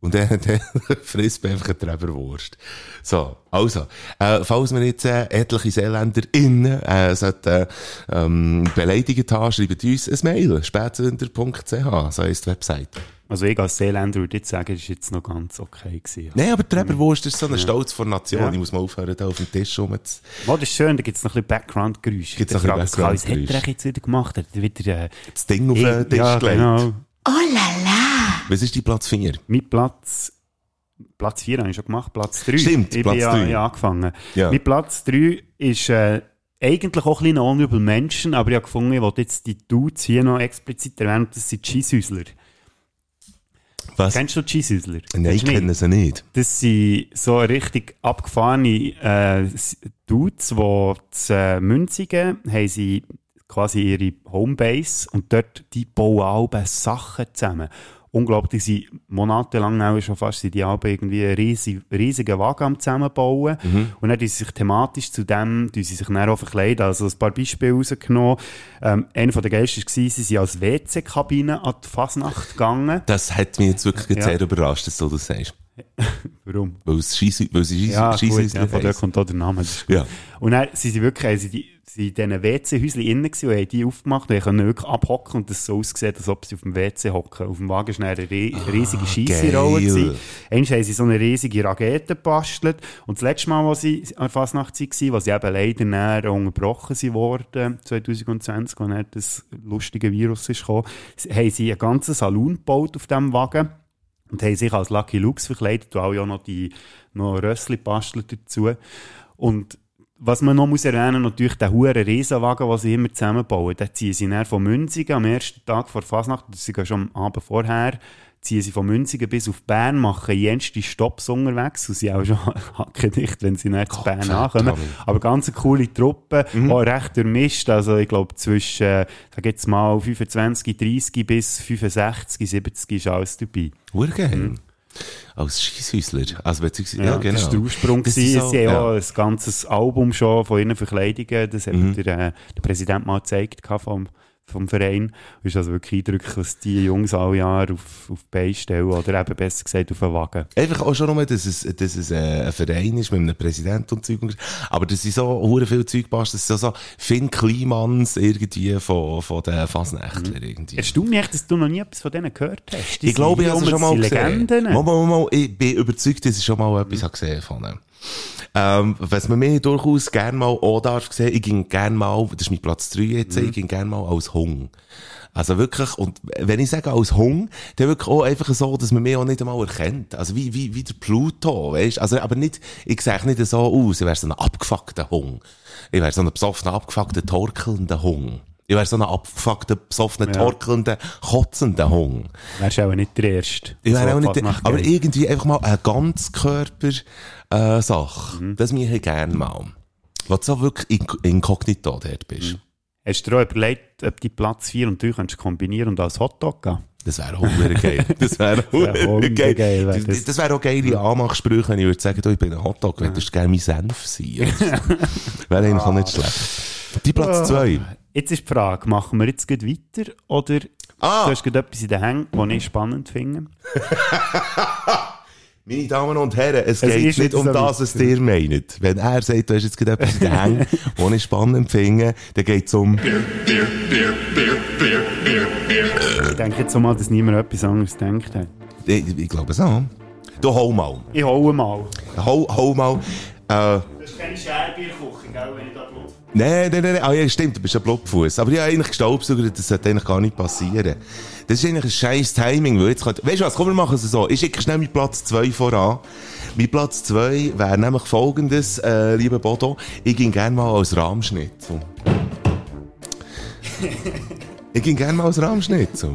Und dann, dann frisst man einfach eine Treberwurst. So, also, äh, falls wir jetzt äh, etliche Seeländer innen äh, sollten, ähm, beleidigt haben, schreibt uns ein Mail, spätsünder.ch, so heisst die Website. Also ich als Seeländer würde jetzt sagen, das war jetzt noch ganz okay. Gewesen. Nein, aber Treberwurst ist so ein Stolz vor Nation. Ja. Ich muss mal aufhören, da auf dem Tisch rum zu... Oh, das ist schön, da gibt es noch ein bisschen Background-Geräusche. Gibt's Da noch ein bisschen Was hat er jetzt wieder gemacht? Hat er wieder... Äh, das Ding auf den Tisch ja, gelegt. genau. Oh la la. Was ist die Platz 4? Mein Platz... Platz 4 habe ich schon gemacht, Platz 3. Stimmt, ich Platz bin ja, drei. ja angefangen. Ja. Mein Platz 3 ist äh, eigentlich auch ein bisschen Honorable Menschen, aber ich habe gefunden, ich wollte jetzt die Dudes hier noch explizit erwähnen, das sind Cheesehäusler. Was? Kennst du Cheesehäusler? Nein, ich kenne sie nicht. Das sind so richtig abgefahrene äh, Dudes, die zu äh, Münzigen haben sie quasi ihre Homebase und dort die bauen alle Sachen zusammen. Unglaublich, die sind monatelang auch schon fast sind die alle irgendwie einen riesig, riesigen Wagen am zusammenbauen. Und dann sie sich thematisch zu dem, tun sie sich dann auch verkleiden. Also ein paar Beispiele rausgenommen. Ähm, einer von der geilsten war, sie sind als WC-Kabine an die Fasnacht gegangen. Das hat mich jetzt wirklich Ja. sehr überrascht, dass du das sagst. Warum? Weil es Scheisse, Ja, gut, ja, von dort kommt auch der Name. Ist. Ja. Und dann sind sie wirklich, also die, sie in diesen WC-Häuschen innen gewesen und haben die aufgemacht und können wirklich abhocken und das so ausgesehen, als ob sie auf dem WC hocken. Auf dem Wagen war eine re riesige Scheisserolle. Einmal haben sie so eine riesige Rakete gebastelt und das letzte Mal, als sie an der Fasnacht waren, als sie eben leider näher unterbrochen sind worden, 2020, als das lustige Virus ist gekommen, haben sie einen ganzen Salon gebaut auf diesem Wagen und haben sich als Lucky Lux verkleidet und auch ja noch die noch Rössli bastelt dazu. Und was man noch muss erwähnen, natürlich der hure Riesenwagen, den sie immer zusammenbauen. Den ziehen sie dann von Münzigen am ersten Tag vor Fasnacht, sie gehen schon am Abend vorher, ziehen sie von Münzigen bis auf Bern, machen jenste Stopps unterwegs und sind auch schon hackedicht, wenn sie zu Bern verdammt. ankommen. Aber ganz eine coole Truppe, Mhm. auch recht durchmischt, also ich glaube zwischen, äh, sag jetzt mal 25, 30 bis 65, 70 ist alles dabei. Urgeil. Als Scheisshäusler. Also, beziehungsweise, ja, Ja, genau. Das war der Ursprung. Das ist so, Sie haben ja. ein ganzes Album schon von ihren Verkleidungen. Das hat Mhm. mir der, äh, der Präsident mal gezeigt vom vom Verein. Es ist also wirklich eindrücklich, was die Jungs alle Jahre auf, auf die Beine stellen, oder eben besser gesagt auf den Wagen. Einfach auch schon nur, dass es, dass es äh, ein Verein ist mit einem Präsidenten und Zeug. Aber das sind so hure viel Zeug passt. Das sind so, Finn Klimans irgendwie von, von den Fasnächtlern irgendwie. Erstaunt mich dass du noch nie etwas von denen gehört hast. Die Ich glaube, ich habe es schon mal gesehen. Legenden. Mal, mal, mal, ich bin überzeugt, dass ich schon mal etwas habe gesehen von ihnen. Ähm, was man mir durchaus gerne mal auch darf sehen, ich ging gerne mal, das ist mein Platz 3 jetzt, ich ging gerne mal als Hung. Also wirklich, und wenn ich sage als Hung, dann wirklich auch einfach so, dass man mich auch nicht einmal erkennt. Also wie, wie, wie der Pluto, weißt Also, aber nicht, ich sehe nicht so aus, ich wäre so ein abgefuckter Hung. Ich wäre so ein besoffener, abgefuckter, torkelnder Hung. Ich wäre so ein abgefuckter, besoffener, Ja. torkelnder, kotzender Hung. Wärst auch nicht der Erste. Ich wäre auch nicht, Fasnacht aber irgendwie einfach mal eine Ganzkörper-Sache. Mhm. Das mache ich gerne mal. Wo du so wirklich in, inkognito dort bist. Hast du dir auch überlegt, ob die Platz 4 und 3 könntest kombinieren und als Hotdog gehen? Das wäre auch verdammt geil. Das wäre verdammt geil. geil, wär Das, das. wäre auch geile Anmachsprüche, wenn ich würde sagen, du, ich bin ein Hotdog, wenn du gerne mein Senf sein. wäre eigentlich auch nicht schlecht. Die Platz zwei. Jetzt ist die Frage, machen wir jetzt gleich weiter oder Ah. du hast gerade etwas in den Hängen, das ich spannend finde? Meine Damen und Herren, es, Es geht nicht um so das, was ihr meint. Wenn er sagt, du hast jetzt gerade etwas in den Hängen, das ich spannend finde, dann geht es um... Ich denke jetzt mal, dass niemand etwas anderes denkt hat. Ich, ich glaube so. Du, hau mal. Ich hole mal. Hau, hau mal. Äh, Das ist keine Scherbierküche, gell, Blut... nein, nein, nein, ah, ja, stimmt, du bist ein Blutfuß. Aber habe eigentlich gestaubsaugert, das sollte eigentlich gar nicht passieren. Das ist eigentlich ein scheiß Timing, weil jetzt könnte, weißt du was, komm, wir machen es so. Ich schicke schnell meinen Platz 2 voran. Mein Platz 2 wäre nämlich folgendes, äh, lieber Bodo. Ich ging gerne mal als Rahmschnitzel. ich ging gerne mal als Rahmschnitzel.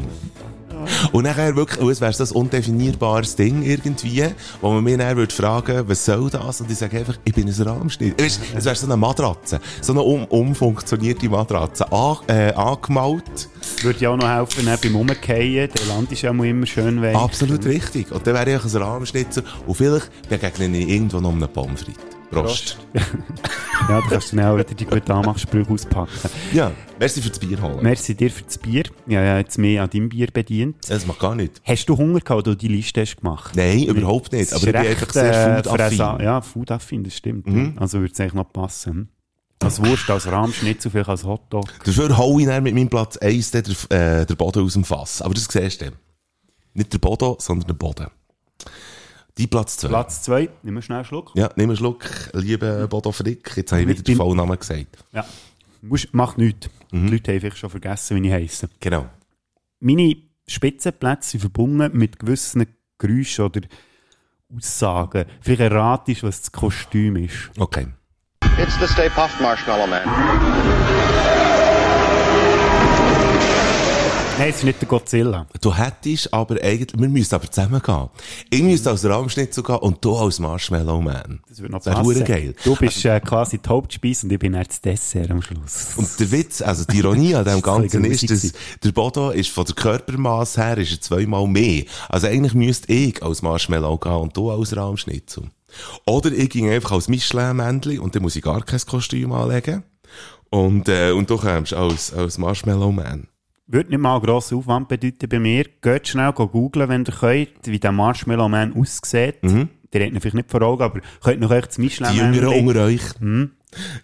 Und nachher wirklich, es wäre ein undefinierbares Ding irgendwie, wo man mich dann würde fragen, was soll das? Und ich sage einfach, ich bin ein Rahmschnitt. Weißt, es wäre so eine Matratze. So eine um, umfunktionierte Matratze. An, äh, angemalt. Würde ja auch noch helfen, dann beim Umkehren. Der Land ist ja immer immer schön weich. Absolut richtig. Und dann wäre ich ein Rahmschnitzer. Und vielleicht begegne ich irgendwo noch einem Pommes frites. Prost. Ja, da kannst du dann auch wieder die guten Anmachsprüche auspacken. Ja, merci fürs Bier holen. Merci dir für das Bier. Ja, ja, jetzt mehr an deinem Bier bedient. Das macht gar nicht. Hast du Hunger gehabt, als du die Liste hast gemacht? Nein, überhaupt nicht. Das Aber ich bin einfach sehr äh, foodaffin. Fräsa- Ja, foodaffin, das stimmt. Also würde es eigentlich noch passen. Als Wurst, als Rahmschnitzel, vielleicht als Hotdog. Dafür hau ich dann mit meinem Platz 1 den, der, äh, der Boden aus dem Fass. Aber das siehst du. Nicht der Boden, sondern der Boden. Die Platz 2. Platz 2, nimm schnell einen Schluck. Ja, nimm einen Schluck, lieber Bodo Frick. Jetzt habe ich wieder den Vollnamen gesagt. Ja. Musst, macht nichts. Die Leute haben vielleicht schon vergessen, wie ich heisse. Genau. Meine Spitzenplätze sind verbunden mit gewissen Geräuschen oder Aussagen. Vielleicht erratest was das Kostüm ist. Okay. It's the Stay Puft Marshmallow Man. Nein, es ist nicht der Godzilla. Du hättest aber eigentlich, wir müssen aber zusammen gehen. Ich müsste als Rahmschnitzel gehen und du als Marshmallow Man. Das würde noch Das passen. geil. Du bist äh, quasi die Hauptspeise und ich bin das Dessert am Schluss. Und der Witz, also die Ironie an dem Ganzen ist, dass der Bodo ist von der Körpermasse her ist er zweimal mehr. Also eigentlich müsste ich als Marshmallow gehen und du als Rahmschnitzel. Oder ich ging einfach als Michelin-Männchen und dann muss ich gar kein Kostüm anlegen. Und, äh, und du kommst als, als Marshmallow Man. Würde nicht mal einen grossen Aufwand bedeuten bei mir. Geht schnell googlen, wenn ihr könnt, wie der Marshmallow Man aussieht. Der hat ihn vielleicht nicht vor Augen, aber könnt noch euch das Mhm. Die Jüngeren unter euch.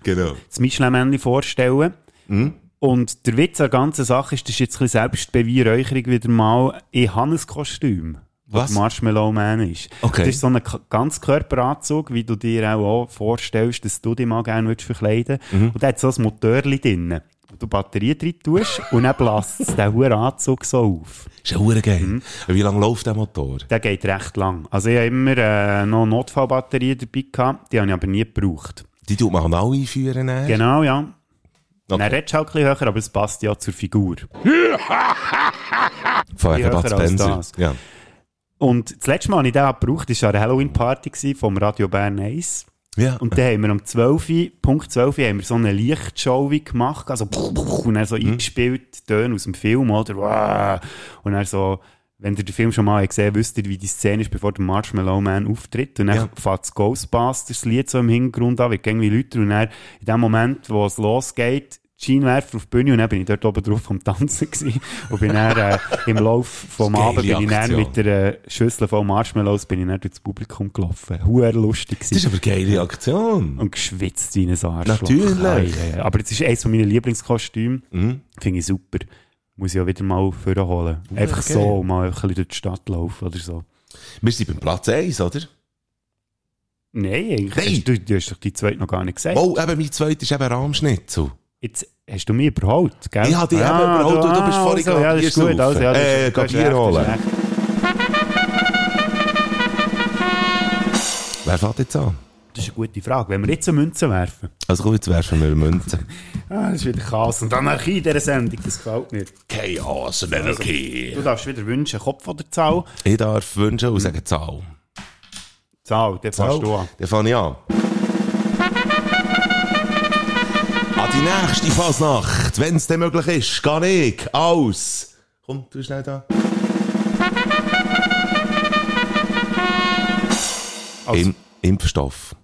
Genau. das Michelin-Männchen vorstellen. Mhm. Und der Witz an der ganzen Sache ist, das ist jetzt ein bisschen Selbstbeweihräucherung wieder mal, ich habe ein Kostüm. Was? Marshmallow Man ist. Okay. Das ist so ein Ganzkörperanzug, wie du dir auch, auch vorstellst, dass du dich mal gerne würdest verkleiden Mhm. Und da hat so ein Motorli drin, wo du Batterie drin tust und dann bläst es den hohen Anzug so auf. Ist ja hure geil. Mhm. Wie lange läuft der Motor? Der geht recht lang. Also ich habe immer äh, noch Notfallbatterien dabei gehabt, die habe ich aber nie gebraucht. Die tut man auch einführen. dann? Genau, ja. Okay. Dann redest du halt ein bisschen höher, aber es passt ja zur Figur. Von Bud Spencer. Ja. Und das letzte Mal, als ich den gebraucht habe, war der Halloween-Party vom Radio Bern 1. Ja. Und dann haben wir um 12 Uhr, Punkt 12 Uhr, haben wir so eine Lichtshow gemacht, also und dann so Mhm. eingespielt, Töne aus dem Film, oder? Und dann so, wenn ihr den Film schon mal gesehen habt, wisst ihr, wie die Szene ist, bevor der Marshmallow Man auftritt. Und dann Ja. fängt das Ghostbusters-Lied so im Hintergrund an, wird irgendwie Leute und dann in dem Moment, wo es losgeht, Scheinwerfer auf die Bühne und dann bin ich dort oben drauf vom Tanzen gewesen. Und bin dann, äh, im Lauf vom Abend bin ich dann mit der Schüssel voll Marshmallows bin ich dann durchs Publikum gelaufen. Huere lustig Das ist gewesen. aber eine geile Aktion. Und geschwitzt wie ein Arschloch. Natürlich. Ja, ja, ja. Aber das ist eines meiner Lieblingskostüme. Mhm. Finde ich super. Muss ich auch wieder mal vorholen. Einfach geil. so, mal ein bisschen durch die Stadt laufen oder so. Wir sind beim Platz 1, oder? Nein, eigentlich. Nein. Hast du, du hast doch die zweite noch gar nicht gesagt. Oh, eben, mein zweiter ist eben Rahmschnitzel. Jetzt hast du mich überholt, gell? Ich habe dich eben überholt, du- du bist vorhin also, ja, das ist gut. Also, ja, das ist- Äh, recht, du hast holen. Wer fährt jetzt an? Das ist eine gute Frage. Wenn wir jetzt eine Münze werfen. Also komm, jetzt werfen wir eine Münze. Ah, das ist wieder Chaos und Anarchie in dieser Sendung. Das gefällt mir. Chaos and Anarchy. Du darfst wieder wünschen, Kopf oder Zahl? Ich darf wünschen und sagen Zahl. Zahl, dann fährst du an. Dann fange ich an. Die nächste Fasnacht, wenn es denn möglich ist, gehe ich aus. Komm, du schnell da. Also- Im Impfstoff.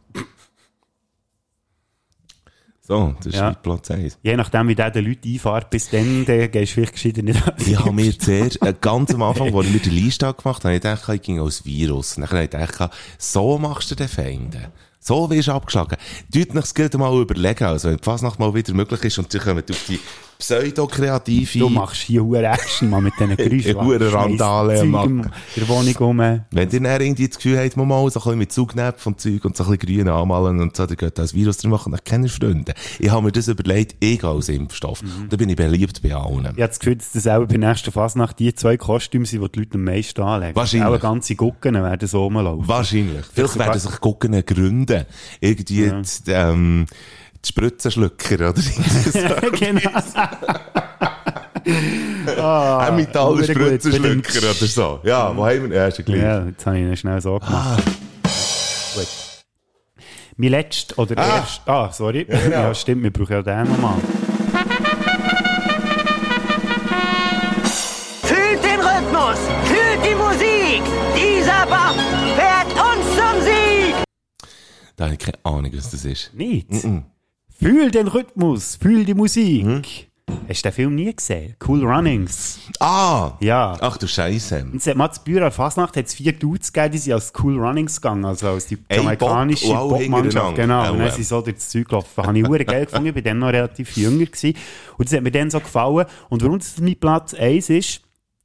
So, das ist Ja. Platz 1. Je nachdem, wie der den Leuten einfährt, bis dann, dann gehst du vielleicht gescheiter nicht an. Ich habe mir zuerst, äh, ganz am Anfang, als ich mir die Liste gemacht habe, habe ich gedacht, ich ging als Virus. Und dann habe ich gedacht, so machst du den Feinde. So wirst du abgeschlagen. Euch das gerade mal überlegen, also wenn die Fasnacht mal wieder möglich ist und sie kommen auf die pseudo-kreative... Du machst hier hure Action mal mit diesen Geräuschen. Hure Randale machen. in der Wohnung rum. Wenn ihr dann irgendwie das Gefühl habt, man mal so ein bisschen mit Zugnäpfen und Zeug und so ein bisschen grün anmalen und so, dann geht das Virus drin machen, dann kenne ich Freunde. Ich habe mir das überlegt, ich gehe als Impfstoff. Da bin ich beliebt bei allen. Ich habe das Gefühl, dass das auch bei der nächsten Fasnacht die zwei Kostüme sind, die die Leute am meisten anlegen. Wahrscheinlich. Auch ganze Gucken werden so rumlaufen. Wahrscheinlich. Vielleicht sogar- werden sich gucken gründen. Irgendwie Ja. ähm, die Spritzenschlücker, oder? genau. Ein metaller. Spritzenschlücker oder so. Ja, wo haben wir? Ja, ist ja gleich. Ja, jetzt habe ich ihn schnell so gemacht. Gut. Mein letzter oder Ah. erst. Ah, sorry. Ja, stimmt, wir brauchen ja den nochmal. Fühlt den Rhythmus, fühlt die Musik. Dieser Bach fährt uns zum Sieg. Da habe ich keine Ahnung, was das ist. Nicht? Fühl den Rhythmus, fühl die Musik. Hast du den Film nie gesehen? Cool Runnings. Ah! Ja. Ach du Scheiße. Und seit mal zu Büro an Fasnacht hat es vier Dudes gegeben, die sind als Cool Runnings gegangen, also als die Ey, jamaikanische Bob, wow, Popmannschaft. Genau, und dann äh. sind sie so durch das Zeug gelaufen. Habe ich geil gefunden, ich war dann noch relativ jünger gewesen. Und das hat mir dann so gefallen. Und warum das mein Platz 1 ist,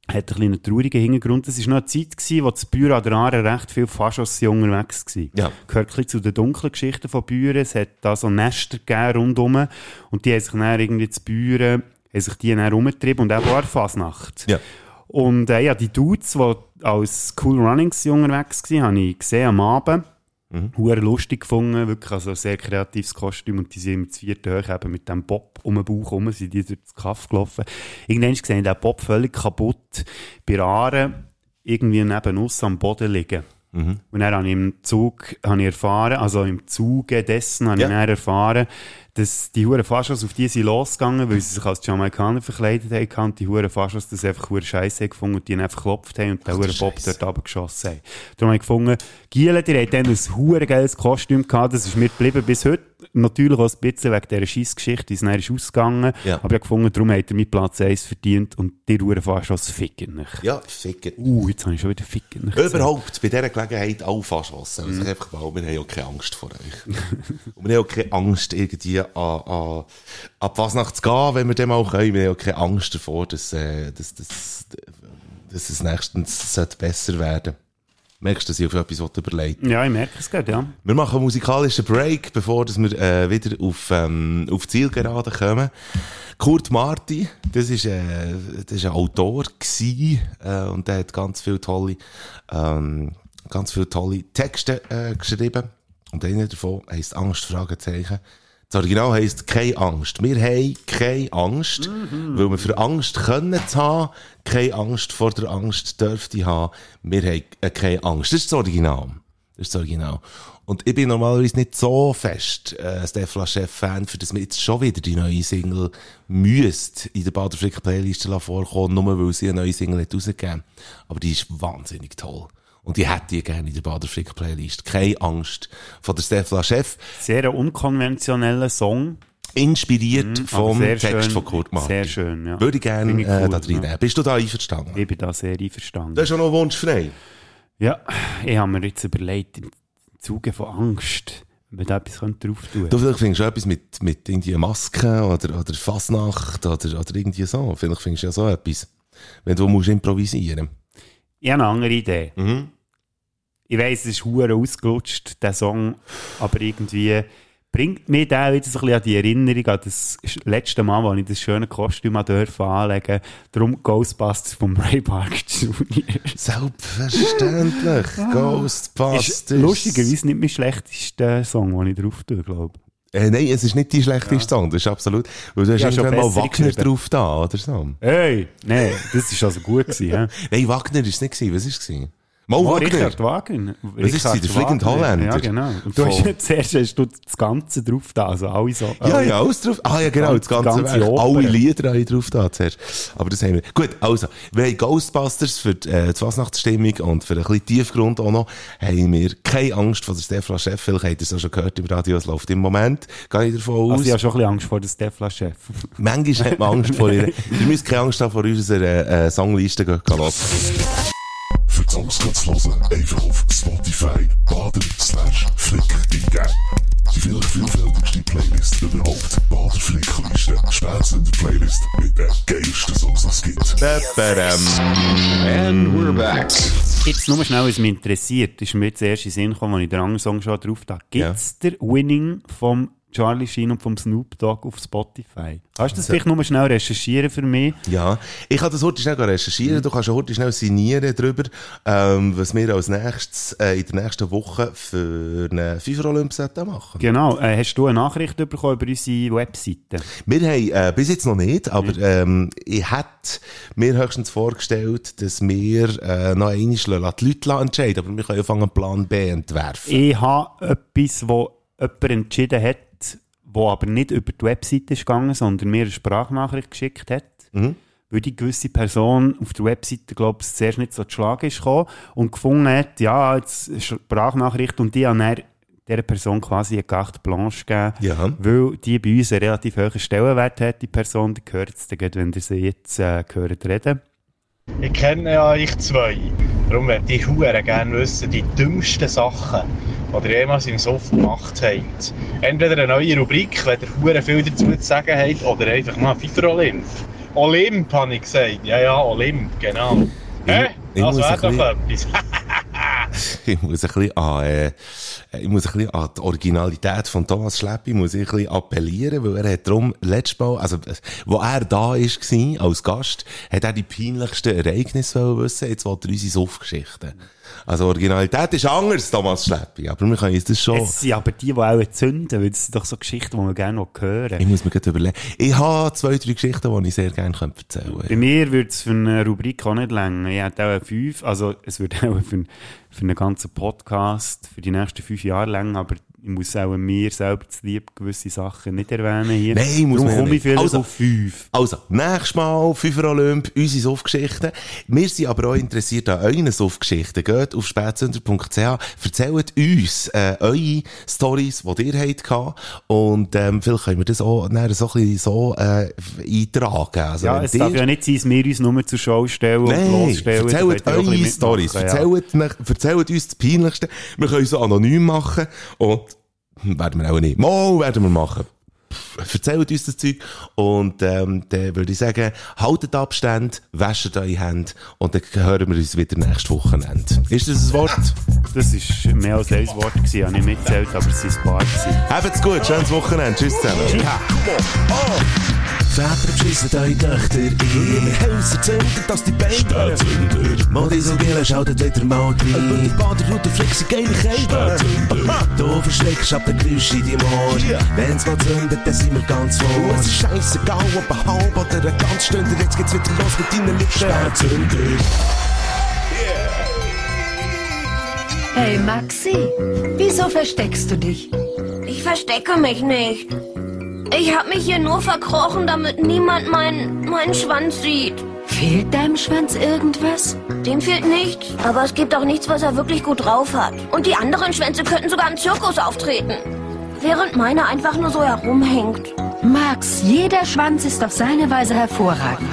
hat einen kleinen traurigen Hintergrund. Das war noch eine Zeit, gewesen, wo das Büro an der Aare recht viel Faschos unterwegs waren. Ja. Gehört ein bisschen zu den dunklen Geschichten von Büren. Es hat da so Nester gegeben rundherum. Und die haben sich dann irgendwie zu Büren, haben sich die dann rumgetrieben und auch war Fasnacht. Ja. Und äh, ja, die Dudes, die als Cool Runnings unterwegs waren, habe ich gesehen am Abend. Hure lustig gefunden, wirklich, also ein sehr kreatives Kostüm und die sind mit vierten Hoch eben mit dem Bob um den Bauch rum, sind die durch das Kaff gelaufen. Irgendwann gesehen, der Bob völlig kaputt, bei Aare, irgendwie neben uns am Boden liegen. Und dann habe ich im Zug habe ich erfahren, also im Zuge dessen habe Ja. ich dann erfahren, dass die Huren Faschos auf die sind losgegangen, weil sie sich als Jamaikaner verkleidet haben und die Huren Faschos das einfach Huren Scheiße gefunden und die ihn einfach geklopft haben und den Huren Bob dort runtergeschossen haben. Darum habe ich gefunden, Giele, die hat dann ein Huren geiles Kostüm gehabt, das ist mir geblieben bis heute. Natürlich auch ein bisschen wegen dieser Scheissgeschichte, die ist dann ist ausgegangen. Ja. Aber ich habe gefunden, darum hat er mit Platz 1 verdient und die Huren Faschos ficken nicht. Ja, ficken. Uh, jetzt habe ich schon wieder ficken nicht. Überhaupt, bei dieser Gelegenheit alle Faschwassen. Also einfach mal, wir haben ja keine Angst vor euch. Und wir haben auch keine Angst, irgendwie an, an, an die Fasnacht zu gehen, wenn wir dem auch können. Wir haben auch keine Angst davor, dass, äh, dass, dass, dass es nächstens sollte besser werden Merkst du, dass ich auf etwas überlegt Ja, ich merke es gerade, ja. Wir machen einen musikalischen Break, bevor dass wir äh, wieder auf, ähm, auf Zielgerade kommen. Kurt Marti, das ist, äh, das ist ein Autor gsi, äh, und der hat ganz viele tolle, ähm, ganz viele tolle Texte äh, geschrieben. Und einer davon heisst Angst, Fragezeichen. Das Original heisst keine Angst. Wir haben keine Angst, weil wir für Angst können zu haben, keine Angst vor der Angst dürfte haben. Wir haben äh, keine Angst. Das ist das Original. Das ist das Original. Und ich bin normalerweise nicht so fest äh, Stefla Chef-Fan, für das wir jetzt schon wieder die neue Single müsst in der Baderfrick Playlist vorkommen, nur weil sie eine neue Single hat rausgegeben. Aber die ist wahnsinnig toll. Und die hätte ich gerne in der Baderfrick Playlist. Keine Angst von der Stefla Chef. Sehr ein unkonventioneller Song. Inspiriert Mhm, vom Text schön, von Kurt Martin. Sehr schön, ja. Würde ich gerne ich äh, cool, da drin ja. Bist du da einverstanden? Ich bin da sehr einverstanden. Du hast auch noch Wunsch frei. Ja, ich habe mir jetzt überlegt, im Zuge von Angst, man da etwas drauf tun Du vielleicht findest du etwas mit, mit irgendwie Masken oder, oder Fasnacht oder, oder irgendwie so. Vielleicht findest du ja so etwas. Wenn du musst improvisieren. Ich habe eine andere Idee. Mhm. Ich weiss, es ist hure ausgelutscht, der Song, aber irgendwie bringt mir der wieder so ein bisschen an die Erinnerung an das letzte Mal, als ich das schöne Kostüm dürfen anlegen. Darum Ghostbusters von Ray Park Jr. Selbstverständlich. Ghostbusters. Ist lustigerweise nicht mein schlechtester Song, den ich drauf tue, glaube ich. Äh, nein, es ist nicht die schlechteste Song, das ist absolut. Weil du hast Ja, schon mal Wagner geschrieben. drauf da, oder so. Hey, nein, das war also gut. Gewesen, ja. Nein, Wagner ist es nicht gewesen. Was ist es gewesen? Mal Oh. Richard Wagner. Was ist sie, der fliegende. Holländer? Ja, genau. Und du hast ja zuerst hast du das Ganze drauf da, also alle so. Ja, ja, alles drauf. Ah, ja, genau, das ganze, ganze. Oper. Alle Lieder ich drauf da zuerst. Aber das haben wir. Gut, also, wir haben Ghostbusters für die, äh, die Fasnachtsstimmung und für ein bisschen Tiefgrund auch noch, haben wir keine Angst vor der Stefla Chef. Vielleicht habt ihr es auch schon gehört im Radio, es läuft im Moment. Gehe ich davon aus. Also ich habe schon ein bisschen Angst vor dem Stefla-Chef. Manchmal hat man Angst vor ihr. Ihr müsst keine Angst haben vor unserer äh, Songliste hören. Songs zu hören, einfach auf Spotify baden slash flick eingeben. Die vielleicht vielfältigste Playlist überhaupt. Bader Flickliste. Spätzünder Playlist mit den geilsten Songs, die es gibt. And we're back. Jetzt nur schnell, was mich interessiert, ist mir jetzt erst in den Sinn gekommen, als ich den anderen Song schon drauf da. Gibt es der Winning vom Charlie Sheen und vom Snoop Dogg auf Spotify? Kannst du das vielleicht nur schnell recherchieren für mich? Ja, ich kann das heute schnell recherchieren. Du kannst heute schnell signieren darüber, ähm, was wir als nächstes äh, in der nächsten Woche für eine FIFA-Olymp machen. Genau. Äh, hast du eine Nachricht bekommen über unsere Webseite? Wir haben äh, bis jetzt noch nicht, aber ähm, ich hätte mir höchstens vorgestellt, dass wir äh, noch einmal lassen, die Leute entscheiden aber wir können ja fangen Plan B entwerfen. Ich habe etwas, wo jemand entschieden hat, wo aber nicht über die Webseite ist gegangen, sondern mir eine Sprachnachricht geschickt hat. Mhm. Weil die gewisse Person auf der Webseite, glaube ich, zuerst nicht so zu Schlag ist gekommen und gefunden hat, ja, jetzt eine Sprachnachricht und die haben dieser Person quasi eine Carte Blanche gegeben, Ja. weil die bei uns einen relativ hohen Stellenwert hat, die Person, die gehört es dann, wenn ihr sie jetzt äh, gehört reden. Ich kenne ja euch zwei. Darum möchte ich hure gerne wissen, die dümmsten Sachen, die ihr jemals im Sof gemacht habt. Entweder eine neue Rubrik, wenn ihr hure viel dazu zu sagen habt, oder einfach mal FIFA Olymp. Olymp, habe ich gesagt. Ja, ja, Olymp, genau. Hä? Ich Das muss doch etwas. ich muss ein bisschen an, äh, ich muss ein bisschen an die Originalität von Thomas Schleppi muss ich ein bisschen appellieren, weil er hat darum letztes Mal, also, wo er da ist, gewesen, als Gast, hat er die peinlichsten Ereignisse wissen, jetzt will er unsere Suffgeschichten. Also Originalität ist anders, Thomas Schleppi, aber wir können uns das schon... Es sind aber die, die auch zünden, weil das sind doch so Geschichten, die man gerne noch hören Ich muss mir gerade überlegen. Ich habe zwei, drei Geschichten, die ich sehr gerne erzählen könnte. Bei mir würde es für eine Rubrik auch nicht länger. Ich hätte auch eine fünf, also es würde auch für, für einen ganzen Podcast für die nächsten fünf Jahre länger, aber ich muss auch mir selber zu lieb gewisse Sachen nicht erwähnen hier. Nein, muss Darum man ja komme ich vielleicht Also- auf fünf. Also, nächstes Mal, Fünfer Olymp, unsere Suffgeschichten. Wir sind aber auch interessiert an euren Suffgeschichten. Geht auf spätsünder.ch, erzählt uns äh, eure Stories, die ihr habt. Und ähm, vielleicht können wir das auch nachher so ein bisschen so äh, eintragen. Also, Ja, es darf ihr- ja nicht sein, dass wir uns nur zur Show stellen und Nein, losstellen. Da erzählt eure Stories. mitmachen, ja. Erzählt, mich- erzählt uns das Peinlichste. Wir können es anonym machen. Und werden wir auch nicht. Mal werden wir machen. Erzählt uns das Zeug. Und ähm, dann würde ich sagen, haltet Abstand, wäscht eure Hände und dann hören wir uns wieder nächstes Wochenende. Ist das ein Wort? Das war mehr als ein Wort, gewesen. ich habe nicht mitgezählt, aber es sind ein paar. Habt's gut, schönes Wochenende. Tschüss zusammen. Väter beschissen eure Töchter ein. Wir Häuser zünden, dass die Beine Spätzünder. Modi so gehen, schaltet wieder mal rein. Über die Baderroute flexen geile Kälte. Du verschreckst ab den Geräusch in deinem Ohr. Wenn's mal zündet, dann sind wir ganz vor. Es ist scheissegal, ob ein halb oder ein ganz Stunde. Jetzt geht's wieder los mit deinen Lippen. Spätzünder. Hey Maxi, wieso versteckst du dich? Ich verstecke mich nicht. Ich habe mich hier nur verkrochen, damit niemand meinen meinen Schwanz sieht. Fehlt deinem Schwanz irgendwas? Dem fehlt nichts, aber es gibt auch nichts, was er wirklich gut drauf hat. Und die anderen Schwänze könnten sogar im Zirkus auftreten. Während meiner einfach nur so herumhängt. Max, jeder Schwanz ist auf seine Weise hervorragend.